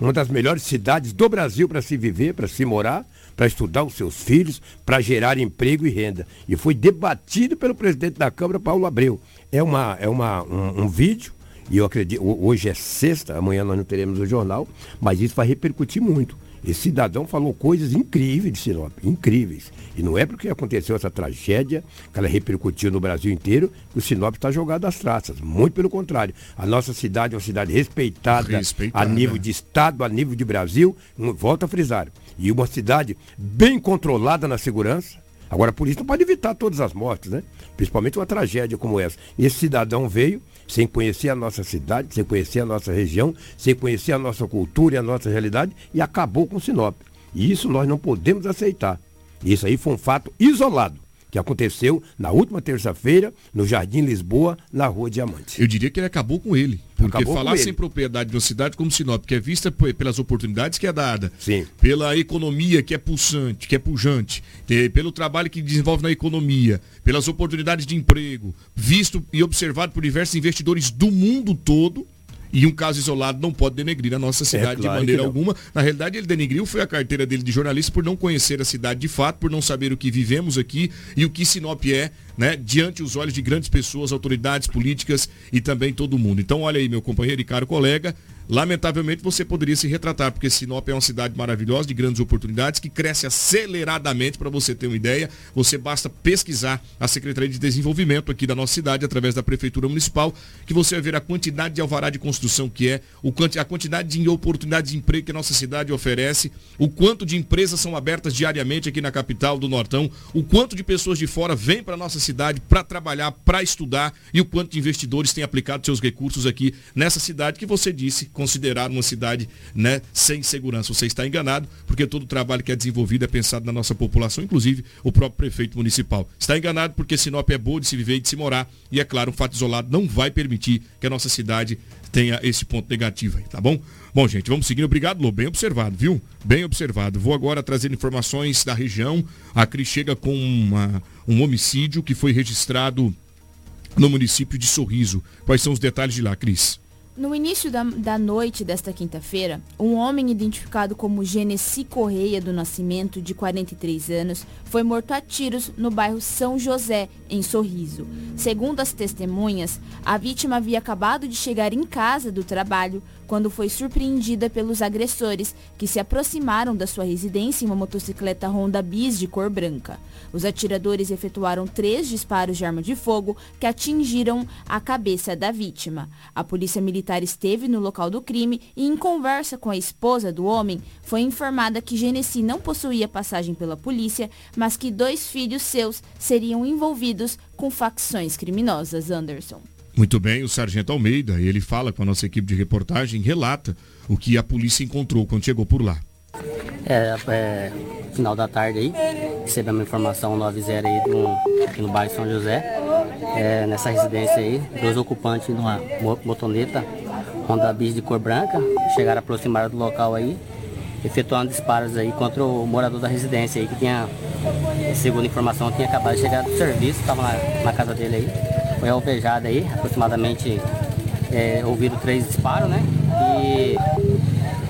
uma das melhores cidades do Brasil para se viver, para se morar, para estudar os seus filhos, para gerar emprego e renda. E foi debatido pelo presidente da Câmara, Paulo Abreu. É, uma, é uma, um, um vídeo, e eu acredito, ho- hoje é sexta, amanhã nós não teremos o jornal, mas isso vai repercutir muito. Esse cidadão falou coisas incríveis de Sinop, incríveis. E não é porque aconteceu essa tragédia, que ela repercutiu no Brasil inteiro, que o Sinop está jogado às traças. Muito pelo contrário. A nossa cidade é uma cidade respeitada,
Respeitada.
a nível de Estado, a nível de Brasil, volto a frisar. E uma cidade bem controlada na segurança. Agora, a polícia não pode evitar todas as mortes, né? Principalmente uma tragédia como essa. Esse cidadão veio sem conhecer a nossa cidade, sem conhecer a nossa região, sem conhecer a nossa cultura e a nossa realidade e acabou com Sinop. E isso nós não podemos aceitar. Isso aí foi um fato isolado que aconteceu na última terça-feira no Jardim Lisboa, na Rua Diamante.
Eu diria que ele acabou com ele. Porque
Acabou
falar sem propriedade de uma cidade como Sinop, que é vista pelas oportunidades que é dada,
Sim.
pela economia que é pulsante, que é pujante, pelo trabalho que desenvolve na economia, pelas oportunidades de emprego, visto e observado por diversos investidores do mundo todo, e um caso isolado não pode denegrir a nossa cidade
claro
de maneira alguma. Na realidade, ele denegriu foi a carteira dele de jornalista por não conhecer a cidade de fato, por não saber o que vivemos aqui e o que Sinop é né, diante os olhos de grandes pessoas, autoridades políticas e também todo mundo. Então, olha aí, meu companheiro e caro colega, lamentavelmente você poderia se retratar, porque Sinop é uma cidade maravilhosa, de grandes oportunidades, que cresce aceleradamente, para você ter uma ideia. Você basta pesquisar a Secretaria de Desenvolvimento aqui da nossa cidade, através da Prefeitura Municipal, que você vai ver a quantidade de alvará de construção que é, a quantidade de oportunidades de emprego que a nossa cidade oferece, o quanto de empresas são abertas diariamente aqui na capital do Nortão, o quanto de pessoas de fora vêm para a nossa cidade para trabalhar, para estudar e o quanto investidores têm aplicado seus recursos aqui nessa cidade que você disse considerar uma cidade né, sem segurança. Você está enganado, porque todo o trabalho que é desenvolvido é pensado na nossa população, inclusive o próprio prefeito municipal. Está enganado porque Sinop é boa de se viver e de se morar. E é claro, um fato isolado não vai permitir que a nossa cidade tenha esse ponto negativo aí, tá bom? Bom, gente, vamos seguindo. Obrigado, Lô. Bem observado, viu? Bem observado. Vou agora trazer informações da região. A Cris chega com uma, um homicídio que foi registrado no município de Sorriso. Quais são os detalhes de lá, Cris?
No início da, da noite desta quinta-feira, um homem identificado como Genesi Correia do Nascimento, de 43 anos, foi morto a tiros no bairro São José, em Sorriso. Segundo as testemunhas, a vítima havia acabado de chegar em casa do trabalho quando foi surpreendida pelos agressores, que se aproximaram da sua residência em uma motocicleta Honda Bis de cor branca. Os atiradores efetuaram três disparos de arma de fogo que atingiram a cabeça da vítima. A polícia militar esteve no local do crime e, em conversa com a esposa do homem, foi informada que Genesi não possuía passagem pela polícia, mas que dois filhos seus seriam envolvidos com facções criminosas. Anderson.
Muito bem, o Sargento Almeida, ele fala com a nossa equipe de reportagem, relata o que a polícia encontrou quando chegou por lá.
É, é final da tarde aí, recebemos uma informação 90 aí do, aqui no bairro São José, é, nessa residência aí, dois ocupantes numa motoneta Honda Bis de cor branca, chegaram aproximaram do local aí, efetuando disparos aí contra o morador da residência aí, que tinha, segundo informação, tinha acabado de chegar do serviço, estava na, na casa dele aí foi alvejada aí, aproximadamente é, ouviram três disparos, né? E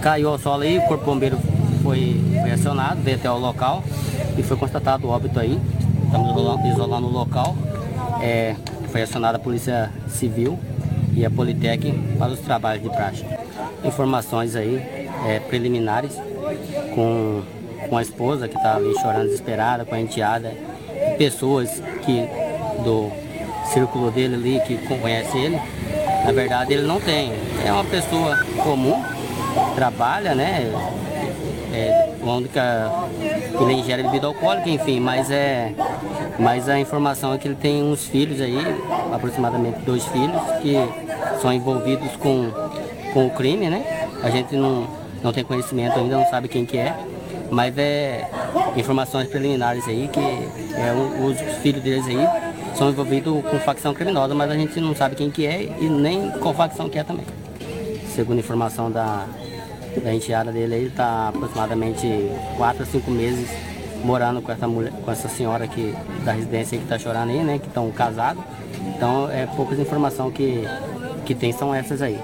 caiu ao solo aí, o corpo bombeiro foi, foi acionado, veio até o local e foi constatado o óbito aí. Estamos isolando, o local. É, foi acionada a Polícia Civil e a Politec para os trabalhos de praxe. Informações aí é, preliminares com, com a esposa que está ali chorando desesperada, com a enteada, pessoas que do círculo dele ali que conhece ele, na verdade ele não tem. É uma pessoa comum, trabalha, né? É, a única ele ingere bebida alcoólica, enfim, mas é. Mas a informação é que ele tem uns filhos aí, aproximadamente dois filhos, que são envolvidos com, com o crime, né? A gente não, não tem conhecimento ainda, não sabe quem que é, mas é informações preliminares aí que é, os filhos deles aí são envolvidos com facção criminosa, mas a gente não sabe quem que é e nem qual facção que é também. Segundo informação da, da enteada dele, ele está aproximadamente 4 a 5 meses morando com essa mulher, com essa senhora aqui da residência que está chorando aí, né? Que estão casados. Então é poucas informações que, que tem são essas aí.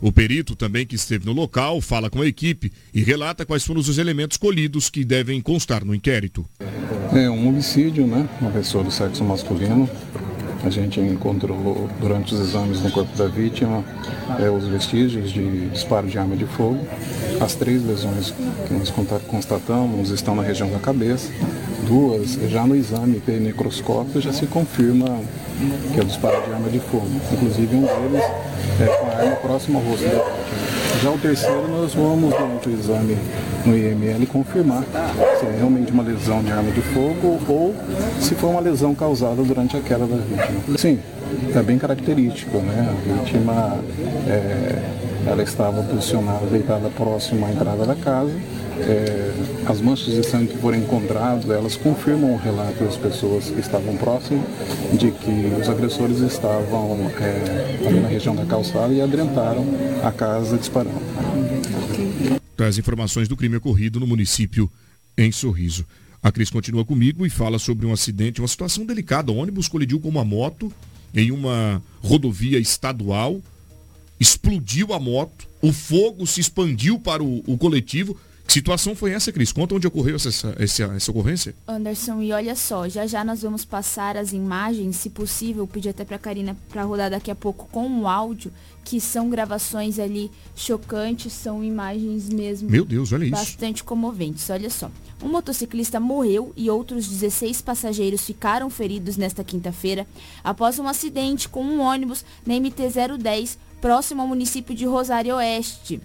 O perito também que esteve no local fala com a equipe e relata quais foram os elementos colhidos que devem constar no inquérito.
É um homicídio, né? Uma pessoa do sexo masculino. A gente encontrou durante os exames no corpo da vítima é, os vestígios de disparo de arma de fogo. As três lesões que nós constatamos estão na região da cabeça. Duas, já no exame necroscópio, já se confirma que é o disparo de arma de fogo. Inclusive um deles é com a arma próxima ao rosto da vítima. Já o terceiro nós vamos, durante o exame no IML, confirmar se é realmente uma lesão de arma de fogo ou se foi uma lesão causada durante a queda da vítima. Sim, é bem característico, né? A vítima é, ela estava posicionada, deitada próxima à entrada da casa. É, as manchas de sangue que foram encontradas, elas confirmam o relato das pessoas que estavam próximas de que os agressores estavam é, ali na região da calçada e adrentaram a casa disparando.
As informações do crime ocorrido no município em Sorriso. A Cris continua comigo e fala sobre um acidente, uma situação delicada. O ônibus colidiu com uma moto em uma rodovia estadual, explodiu a moto, o fogo se expandiu para o, o coletivo Que situação foi essa, Cris? Conta onde ocorreu essa, essa, essa ocorrência.
Anderson, e olha só, já já nós vamos passar as imagens, se possível, pedir até para Karina para rodar daqui a pouco com um áudio, que são gravações ali chocantes, são imagens mesmo.
Meu Deus, olha isso.
Bastante comoventes, olha só. Um motociclista morreu e outros 16 passageiros ficaram feridos nesta quinta-feira após um acidente com um ônibus na MT-010 próximo ao município de Rosário Oeste.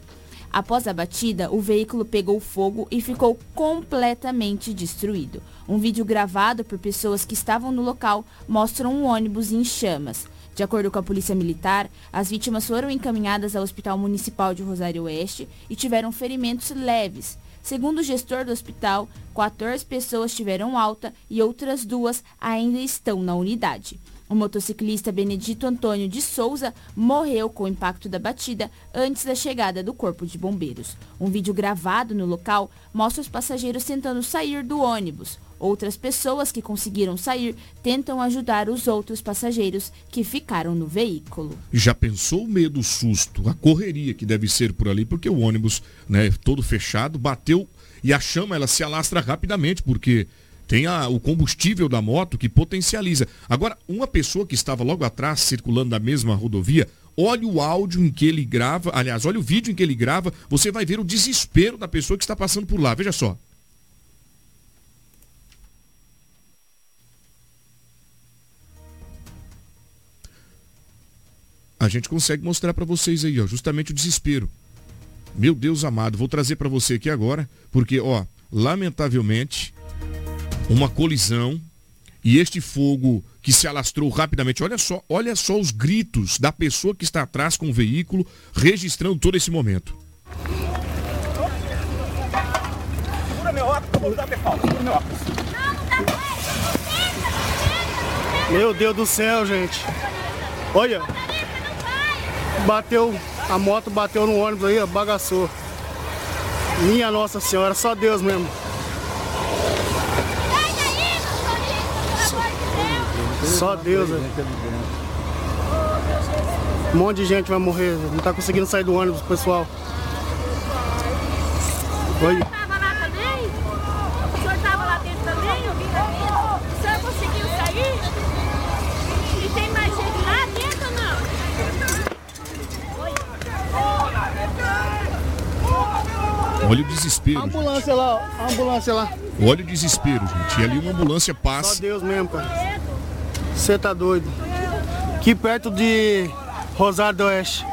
Após a batida, o veículo pegou fogo e ficou completamente destruído. Um vídeo gravado por pessoas que estavam no local mostra um ônibus em chamas. De acordo com a Polícia Militar, as vítimas foram encaminhadas ao Hospital Municipal de Rosário Oeste e tiveram ferimentos leves. Segundo o gestor do hospital, 14 pessoas tiveram alta e outras duas ainda estão na unidade. O motociclista Benedito Antônio de Souza morreu com o impacto da batida antes da chegada do corpo de bombeiros. Um vídeo gravado no local mostra os passageiros tentando sair do ônibus. Outras pessoas que conseguiram sair tentam ajudar os outros passageiros que ficaram no veículo.
Já pensou o medo, o susto, a correria que deve ser por ali, porque o ônibus, né, todo fechado, bateu e a chama ela se alastra rapidamente, porque tem a, o combustível da moto que potencializa. Agora, uma pessoa que estava logo atrás, circulando na mesma rodovia, olha o áudio em que ele grava, aliás, olha o vídeo em que ele grava, você vai ver o desespero da pessoa que está passando por lá. Veja só. A gente consegue mostrar para vocês aí, ó, justamente o desespero. Meu Deus amado, vou trazer para você aqui agora, porque, ó, lamentavelmente, uma colisão e este fogo que se alastrou rapidamente. Olha só, olha só os gritos da pessoa que está atrás com o veículo, registrando todo esse momento.
meu Deus do céu, gente. Olha. Bateu, a moto bateu no ônibus aí, bagaçou. Minha Nossa Senhora, só Deus mesmo. Só Deus, velho. Um monte de gente vai morrer, não tá conseguindo sair do ônibus, pessoal.
Oi. Tava lá também? O senhor tava lá dentro também? Eu vim daqui. O senhor conseguiu sair? E tem mais gente lá dentro ou
não? Olha o desespero.
A ambulância gente. lá, a ambulância lá.
Olha o desespero, gente. E ali uma ambulância passa.
Só Deus mesmo, cara. Você tá doido. Aqui perto de Rosário do Oeste.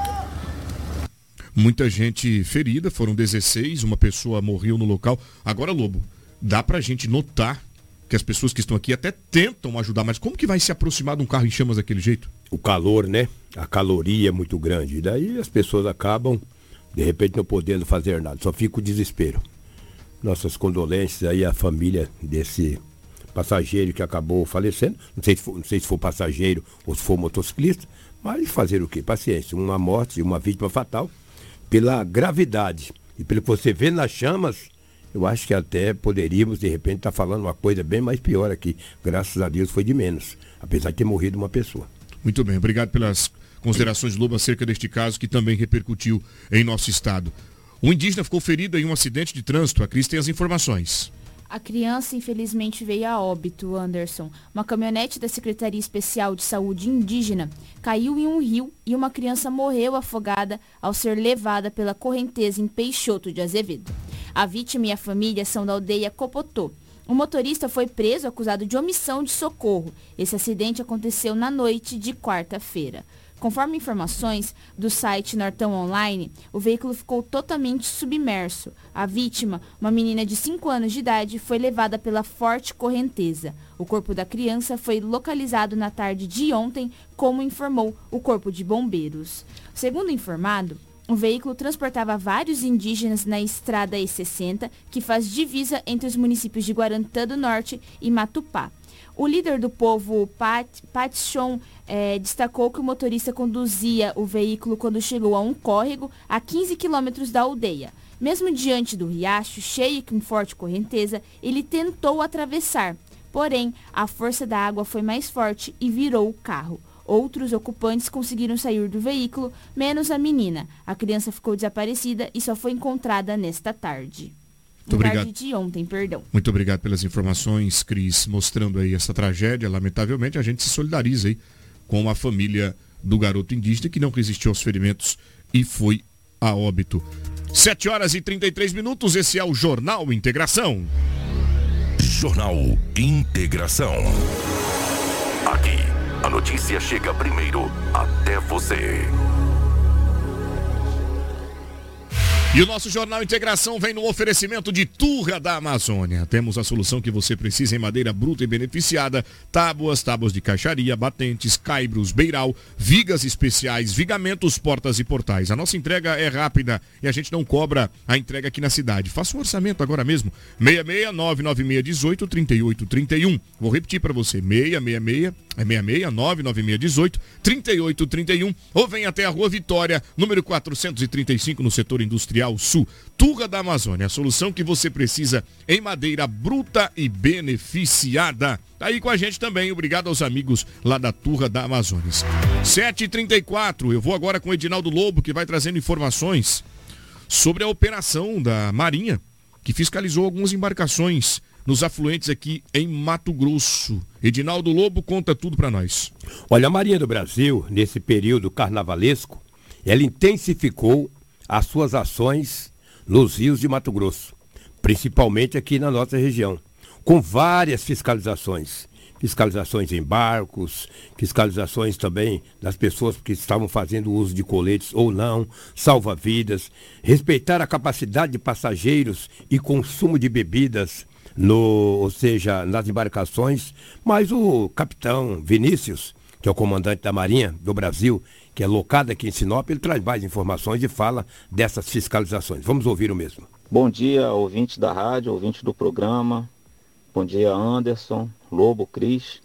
Muita gente ferida, foram 16, uma pessoa morreu no local. Agora, Lobo, dá pra gente notar que as pessoas que estão aqui até tentam ajudar, mas como que vai se aproximar de um carro em chamas daquele jeito?
O calor, né? A caloria é muito grande. E daí as pessoas acabam, de repente, não podendo fazer nada. Só fica o desespero. Nossas condolências aí à família desse passageiro que acabou falecendo. Não sei se for, não sei se for passageiro ou se for motociclista, mas fazer o quê? Paciência. Uma morte, uma vítima fatal, pela gravidade e pelo que você vê nas chamas, eu acho que até poderíamos, de repente, estar tá falando uma coisa bem mais pior aqui. Graças a Deus foi de menos, apesar de ter morrido uma pessoa.
Muito bem, obrigado pelas considerações, Lobo, acerca deste caso que também repercutiu em nosso estado. Um indígena ficou ferido em um acidente de trânsito. A Cris tem as informações.
A criança, infelizmente, veio a óbito, Anderson. Uma caminhonete da Secretaria Especial de Saúde Indígena caiu em um rio e uma criança morreu afogada ao ser levada pela correnteza em Peixoto de Azevedo. A vítima e a família são da aldeia Copotô. O motorista foi preso acusado de omissão de socorro. Esse acidente aconteceu na noite de quarta-feira. Conforme informações do site Nortão Online, o veículo ficou totalmente submerso. A vítima, uma menina de 5 anos de idade, foi levada pela forte correnteza. O corpo da criança foi localizado na tarde de ontem, como informou o Corpo de Bombeiros. Segundo informado, o veículo transportava vários indígenas na estrada E60, que faz divisa entre os municípios de Guarantã do Norte e Matupá. O líder do povo, Pat, Patchon, é, destacou que o motorista conduzia o veículo quando chegou a um córrego a 15 quilômetros da aldeia. Mesmo diante do riacho, cheio com forte correnteza, ele tentou atravessar. Porém, a força da água foi mais forte e virou o carro. Outros ocupantes conseguiram sair do veículo, menos a menina. A criança ficou desaparecida e só foi encontrada nesta tarde.
Muito obrigado.
tarde de ontem, perdão.
Muito obrigado pelas informações, Cris, mostrando aí essa tragédia. Lamentavelmente, a gente se solidariza aí com a família do garoto indígena que não resistiu aos ferimentos e foi a óbito. 7 horas e 33 minutos, esse é o Jornal Integração.
Jornal Integração. Aqui, a notícia chega primeiro até você.
E o nosso Jornal Integração vem no oferecimento de Turra da Amazônia. Temos a solução que você precisa em madeira bruta e beneficiada, tábuas, tábuas de caixaria, batentes, caibros, beiral, vigas especiais, vigamentos, portas e portais. A nossa entrega é rápida e a gente não cobra a entrega aqui na cidade. Faça um orçamento agora mesmo. 6699618 3831. Vou repetir para você. 666 é 66 99618 3831 ou vem até a Rua Vitória, número 435 no setor industrial Sul. Turra da Amazônia, a solução que você precisa em madeira bruta e beneficiada. Tá aí com a gente também, obrigado aos amigos lá da Turra da Amazônia. 7h34, eu vou agora com o Edinaldo Lobo, que vai trazendo informações sobre a operação da Marinha, que fiscalizou algumas embarcações nos afluentes aqui em Mato Grosso. Edinaldo Lobo conta tudo para nós.
Olha, a Marinha do Brasil, nesse período carnavalesco, ela intensificou as suas ações nos rios de Mato Grosso, principalmente aqui na nossa região, com várias fiscalizações. Fiscalizações em barcos, fiscalizações também das pessoas que estavam fazendo uso de coletes ou não, salva-vidas, respeitar a capacidade de passageiros e consumo de bebidas no, ou seja, nas embarcações, mas o capitão Vinícius, que é o comandante da Marinha do Brasil, que é locado aqui em Sinop, ele traz mais informações e fala dessas fiscalizações. Vamos ouvir o mesmo.
Bom dia, ouvinte da rádio, ouvinte do programa. Bom dia, Anderson, Lobo, Cris.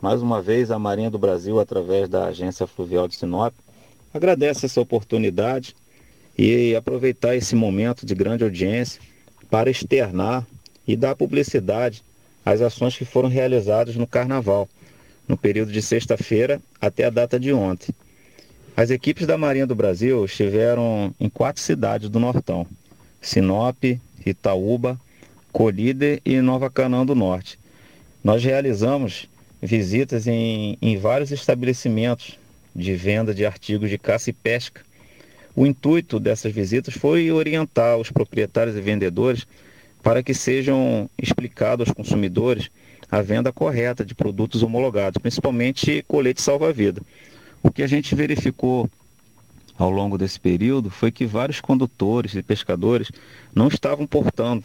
Mais uma vez, a Marinha do Brasil, através da Agência Fluvial de Sinop, agradece essa oportunidade e aproveitar esse momento de grande audiência para externar e dar publicidade às ações que foram realizadas no Carnaval, no período de sexta-feira até a data de ontem. As equipes da Marinha do Brasil estiveram em quatro cidades do Nortão: Sinop, Itaúba, Colíder e Nova Canaã do Norte. Nós realizamos visitas em, em vários estabelecimentos de venda de artigos de caça e pesca. O intuito dessas visitas foi orientar os proprietários e vendedores para que sejam explicados aos consumidores a venda correta de produtos homologados, principalmente colete salva-vida. O que a gente verificou ao longo desse período foi que vários condutores e pescadores não estavam portando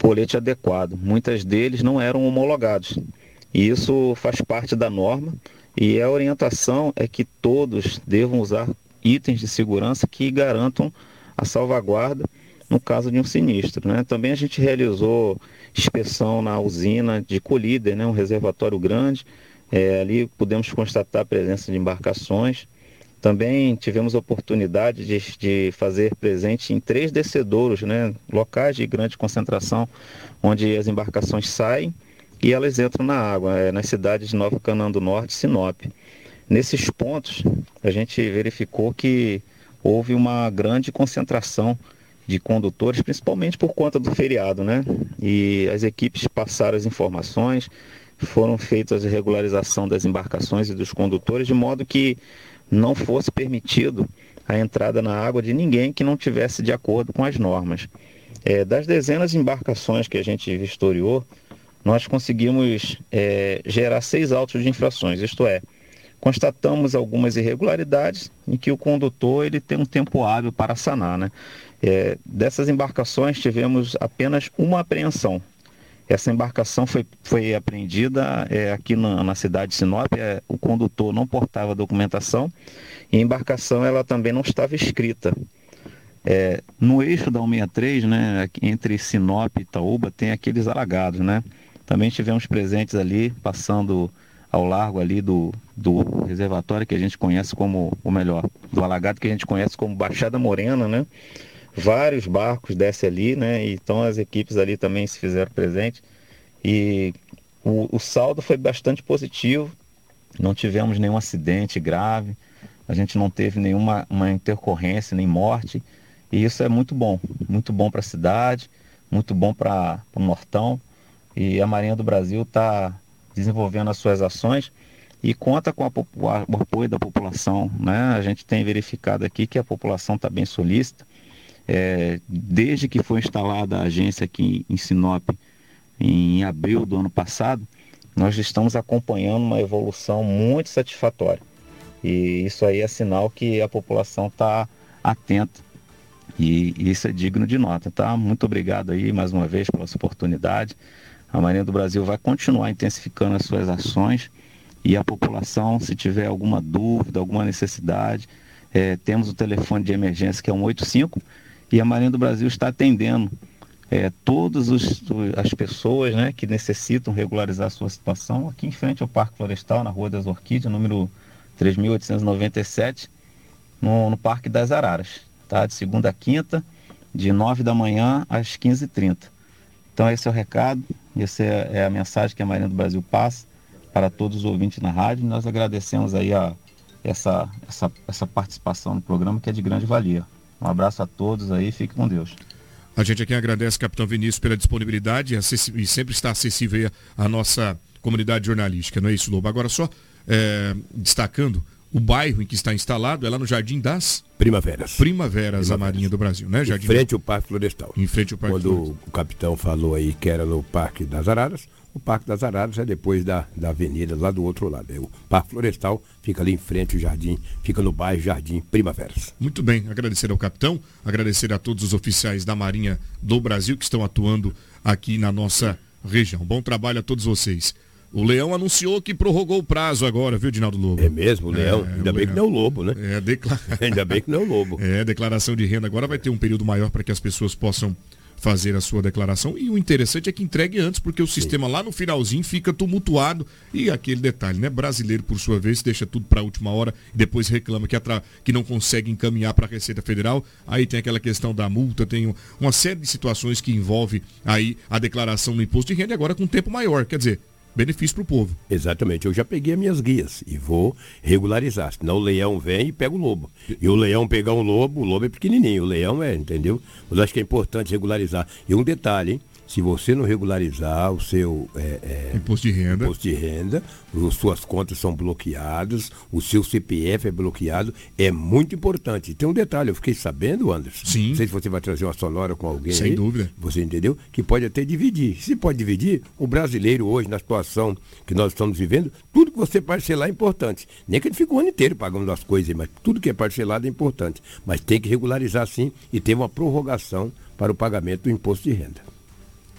colete adequado. Muitas deles não eram homologados. E isso faz parte da norma e a orientação é que todos devam usar itens de segurança que garantam a salvaguarda no caso de um sinistro. Né? Também a gente realizou inspeção na usina de Colíder, né? um reservatório grande. É, ali pudemos constatar a presença de embarcações. Também tivemos a oportunidade de, de fazer presente em três descedouros, né? locais de grande concentração, onde as embarcações saem e elas entram na água, é, nas cidades de Nova Canaã do Norte e Sinop. Nesses pontos, a gente verificou que houve uma grande concentração de condutores, principalmente por conta do feriado, né? E as equipes passaram as informações, foram feitas a regularização das embarcações e dos condutores, de modo que não fosse permitido a entrada na água de ninguém que não tivesse de acordo com as normas. É, das dezenas de embarcações que a gente vistoriou, nós conseguimos é, gerar seis autos de infrações, isto é, constatamos algumas irregularidades em que o condutor ele tem um tempo hábil para sanar. Né? É, dessas embarcações tivemos apenas uma apreensão. Essa embarcação foi, foi apreendida é, aqui na, na, cidade de Sinop. É, o condutor não portava documentação e a embarcação ela também não estava escrita. É, no eixo da 163, né, entre Sinop e Itaúba, tem aqueles alagados. Né? Também tivemos presentes ali, passando ao largo ali do, do reservatório que a gente conhece como, ou melhor, do alagado que a gente conhece como Baixada Morena, né? Vários barcos descem ali, né? Então as equipes ali também se fizeram presentes. E o, o saldo foi bastante positivo. Não tivemos nenhum acidente grave. A gente não teve nenhuma uma intercorrência, nem morte. E isso é muito bom, muito bom para a cidade, muito bom para o Nortão. E a Marinha do Brasil está desenvolvendo as suas ações e conta com a, o apoio da população. Né? A gente tem verificado aqui que a população está bem solícita. É, desde que foi instalada a agência aqui em Sinop, em abril do ano passado, nós estamos acompanhando uma evolução muito satisfatória. E isso aí é sinal que a população está atenta. E isso é digno de nota, tá? Muito obrigado aí mais uma vez pela sua oportunidade. A Marinha do Brasil vai continuar intensificando as suas ações e a população, se tiver alguma dúvida, alguma necessidade, é, temos o telefone de emergência que é 185 e a Marinha do Brasil está atendendo é, todas os, as pessoas né, que necessitam regularizar a sua situação aqui em frente ao Parque Florestal, na Rua das Orquídeas, número 3.897, no, no Parque das Araras, tá? de segunda a quinta, de 9 da manhã às 15h30. Então esse é o recado, essa é, é a mensagem que a Marinha do Brasil passa para todos os ouvintes na rádio. Nós agradecemos aí a, essa, essa, essa participação no programa que é de grande valia. Um abraço a todos aí, fique com Deus.
A gente aqui agradece, capitão Vinícius, pela disponibilidade e sempre está acessível à nossa comunidade jornalística, não é isso, Lobo? Agora só é, destacando o bairro em que está instalado, é lá no Jardim das
Primaveras.
Primaveras, Primaveras. a Marinha do Brasil, né?
Jardim em frente ao Parque Florestal.
Em frente ao Parque
Quando Florestal. o capitão falou aí que era no Parque das Araras, o Parque das Araras é depois da, da avenida, lá do outro lado. É o Parque Florestal fica ali em frente ao jardim, fica no bairro Jardim Primaveras.
Muito bem, agradecer ao capitão, agradecer a todos os oficiais da Marinha do Brasil que estão atuando aqui na nossa região. Bom trabalho a todos vocês. O Leão anunciou que prorrogou o prazo agora, viu, Dinaldo Lobo?
É mesmo, o Leão? É, Ainda o bem Leão. que não é o Lobo, né?
É, decla... (laughs)
Ainda bem que não é o Lobo.
É, declaração de renda agora vai ter um período maior para que as pessoas possam fazer a sua declaração. E o interessante é que entregue antes, porque o sistema Sim. lá no finalzinho fica tumultuado. E aquele detalhe, né? Brasileiro, por sua vez, deixa tudo para a última hora e depois reclama que, atra... que não consegue encaminhar para a Receita Federal. Aí tem aquela questão da multa, tem uma série de situações que envolve aí a declaração no imposto de renda e agora com tempo maior. Quer dizer, benefício para o povo.
Exatamente. Eu já peguei as minhas guias e vou regularizar. Senão o leão vem e pega o lobo. E o leão pegar um lobo, o lobo é pequenininho. O leão é, entendeu? Mas acho que é importante regularizar. E um detalhe, hein? Se você não regularizar o seu é, é,
imposto de renda,
imposto de renda, as suas contas são bloqueadas, o seu CPF é bloqueado, é muito importante. Tem um detalhe, eu fiquei sabendo, Anderson.
Sim.
Não sei se você vai trazer uma sonora com alguém.
Sem
aí,
dúvida.
Você entendeu? Que pode até dividir. Se pode dividir, o brasileiro hoje, na situação que nós estamos vivendo, tudo que você parcelar é importante. Nem que ele fique o ano inteiro pagando as coisas, mas tudo que é parcelado é importante. Mas tem que regularizar sim e ter uma prorrogação para o pagamento do imposto de renda.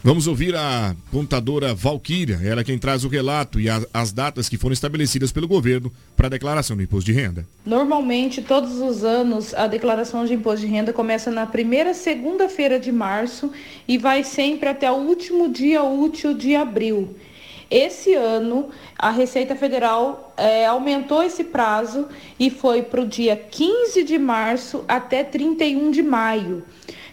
Vamos ouvir a contadora Valquíria, ela quem traz o relato e a, as datas que foram estabelecidas pelo governo para a declaração do imposto de renda.
Normalmente, todos os anos, a declaração de imposto de renda começa na primeira segunda-feira de março e vai sempre até o último dia útil de abril. Esse ano, a Receita Federal é, aumentou esse prazo e foi para o dia 15 de março até 31 de maio.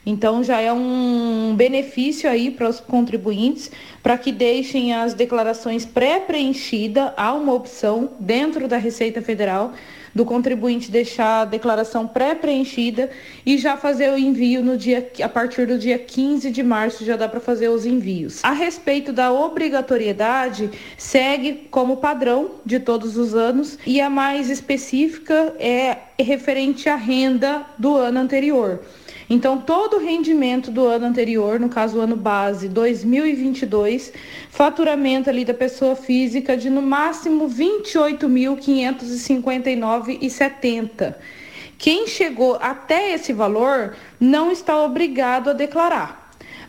Então já é um benefício aí para os contribuintes para que deixem as declarações pré-preenchidas. Há uma opção dentro da Receita Federal do contribuinte deixar a declaração pré-preenchida e já fazer o envio no dia a partir do dia 15 de março já dá para fazer os envios. A respeito da obrigatoriedade, segue como padrão de todos os anos e a mais específica é referente à renda do ano anterior. Então, todo o rendimento do ano anterior, no caso o ano base 2022, faturamento ali da pessoa física de no máximo 28.559,70. Quem chegou até esse valor não está obrigado a declarar.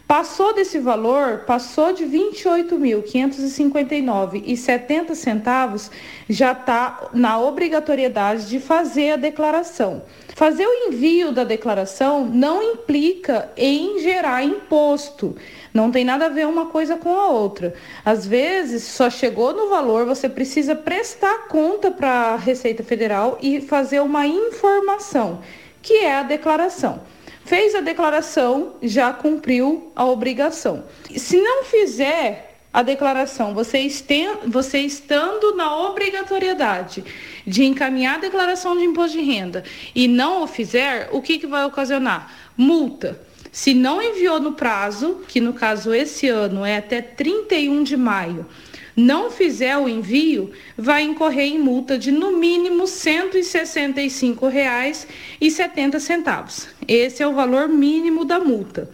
Passou desse valor, passou de R$ 28.559,70, já está na obrigatoriedade de fazer a declaração. Fazer o envio da declaração não implica em gerar imposto. Não tem nada a ver uma coisa com a outra. Às vezes, só chegou no valor, você precisa prestar conta para a Receita Federal e fazer uma informação, que é a declaração. Fez a declaração, já cumpriu a obrigação. Se não fizer a declaração, você, você estando na obrigatoriedade de encaminhar a declaração de imposto de renda e não o fizer, o que, que vai ocasionar? Multa. Se não enviou no prazo, que no caso esse ano é até 31 de maio, não fizer o envio, vai incorrer em multa de no mínimo R$ 165,70. Esse é o valor mínimo da multa.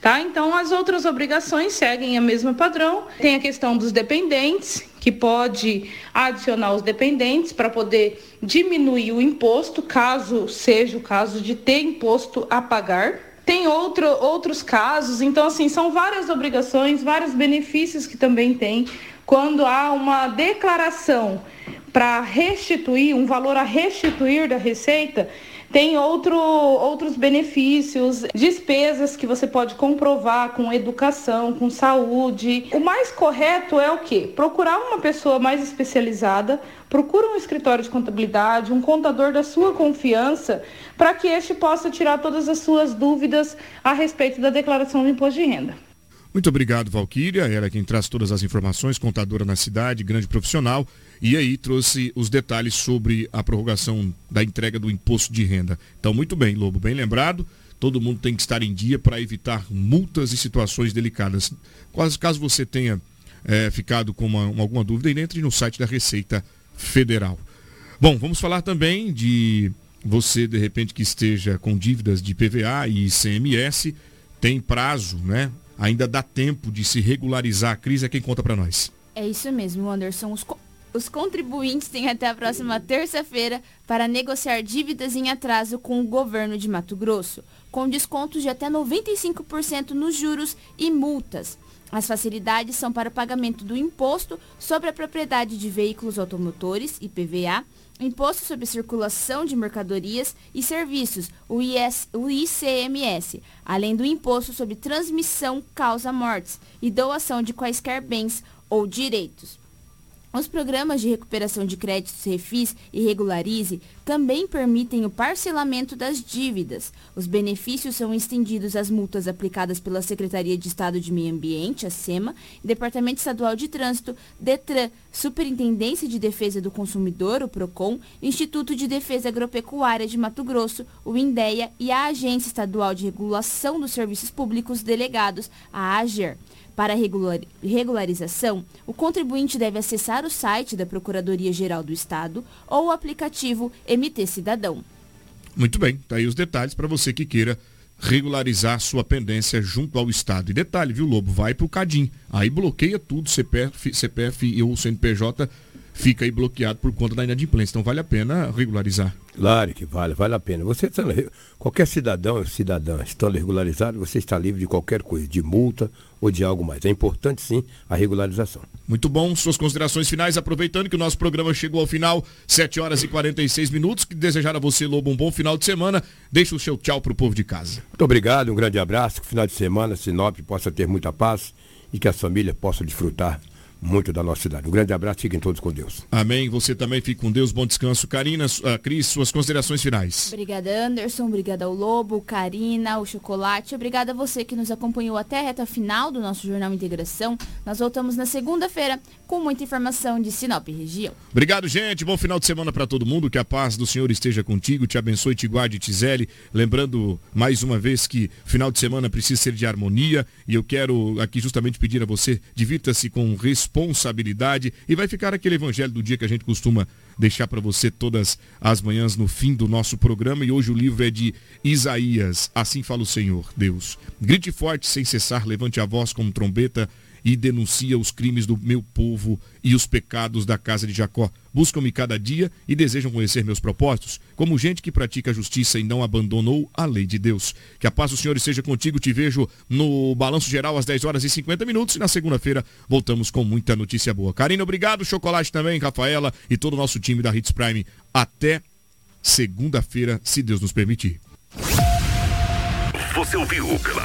Tá? Então, as outras obrigações seguem a mesma padrão. Tem a questão dos dependentes, que pode adicionar os dependentes para poder diminuir o imposto, caso seja o caso de ter imposto a pagar. Tem outro, outros casos, então assim, são várias obrigações, vários benefícios que também tem quando há uma declaração para restituir, um valor a restituir da receita, tem outro, outros benefícios, despesas que você pode comprovar com educação, com saúde. O mais correto é o quê? Procurar uma pessoa mais especializada, procura um escritório de contabilidade, um contador da sua confiança, para que este possa tirar todas as suas dúvidas a respeito da declaração do imposto de renda.
Muito obrigado, Valquíria. Ela é quem traz todas as informações, contadora na cidade, grande profissional. E aí trouxe os detalhes sobre a prorrogação da entrega do imposto de renda. Então, muito bem, Lobo, bem lembrado. Todo mundo tem que estar em dia para evitar multas e situações delicadas. Caso, caso você tenha é, ficado com uma, uma, alguma dúvida, entre no site da Receita Federal. Bom, vamos falar também de você, de repente, que esteja com dívidas de PVA e ICMS, tem prazo, né? ainda dá tempo de se regularizar a crise, é quem conta para nós.
É isso mesmo, Anderson. Os, os contribuintes têm até a próxima terça-feira para negociar dívidas em atraso com o governo de Mato Grosso, com descontos de até 95% nos juros e multas. As facilidades são para o pagamento do imposto sobre a propriedade de veículos automotores, IPVA, Imposto sobre Circulação de Mercadorias e Serviços, o, IS, o ICMS, além do Imposto sobre Transmissão Causa Mortes e doação de quaisquer bens ou direitos. Os programas de recuperação de créditos Refis e Regularize também permitem o parcelamento das dívidas. Os benefícios são estendidos às multas aplicadas pela Secretaria de Estado de Meio Ambiente, a SEMA, Departamento Estadual de Trânsito, DETRAN, Superintendência de Defesa do Consumidor, o PROCON, Instituto de Defesa Agropecuária de Mato Grosso, o INDEA e a Agência Estadual de Regulação dos Serviços Públicos Delegados, a AGER. Para regularização, o contribuinte deve acessar o site da Procuradoria-Geral do Estado ou o aplicativo MT Cidadão.
Muito bem, tá aí os detalhes para você que queira regularizar sua pendência junto ao Estado. E detalhe, viu, Lobo? Vai para o CADIM. Aí bloqueia tudo, CPF, CPF e o CNPJ fica aí bloqueado por conta da inadimplência. Então vale a pena regularizar.
Claro que vale, vale a pena. Você qualquer cidadão, cidadã estando regularizado, você está livre de qualquer coisa, de multa ou de algo mais. É importante sim a regularização.
Muito bom, suas considerações finais, aproveitando que o nosso programa chegou ao final, 7 horas e 46 minutos. Que desejar a você, Lobo, um bom final de semana. Deixa o seu tchau para o povo de casa.
Muito obrigado, um grande abraço. Que final de semana, Sinop possa ter muita paz e que a família possa desfrutar muito da nossa cidade. Um grande abraço, fiquem todos com Deus.
Amém. Você também fique com Deus. Bom descanso. Karina, uh, Cris, suas considerações finais.
Obrigada, Anderson. Obrigada ao Lobo, Karina, o Chocolate. Obrigada a você que nos acompanhou até a reta final do nosso Jornal Integração. Nós voltamos na segunda-feira com muita informação de Sinop região.
Obrigado, gente. Bom final de semana para todo mundo. Que a paz do Senhor esteja contigo, te abençoe, te guarde, te zele. Lembrando mais uma vez que final de semana precisa ser de harmonia e eu quero aqui justamente pedir a você, divirta-se com respeito responsabilidade e vai ficar aquele evangelho do dia que a gente costuma deixar para você todas as manhãs no fim do nosso programa e hoje o livro é de Isaías. Assim fala o Senhor, Deus. Grite forte sem cessar, levante a voz como trombeta e denuncia os crimes do meu povo e os pecados da casa de Jacó. Buscam-me cada dia e desejam conhecer meus propósitos, como gente que pratica a justiça e não abandonou a lei de Deus. Que a paz do Senhor esteja contigo. Te vejo no Balanço Geral às 10 horas e 50 minutos e na segunda-feira voltamos com muita notícia boa. Karina, obrigado. Chocolate também, Rafaela e todo o nosso time da Hits Prime. Até segunda-feira, se Deus nos permitir.
Você ouviu pela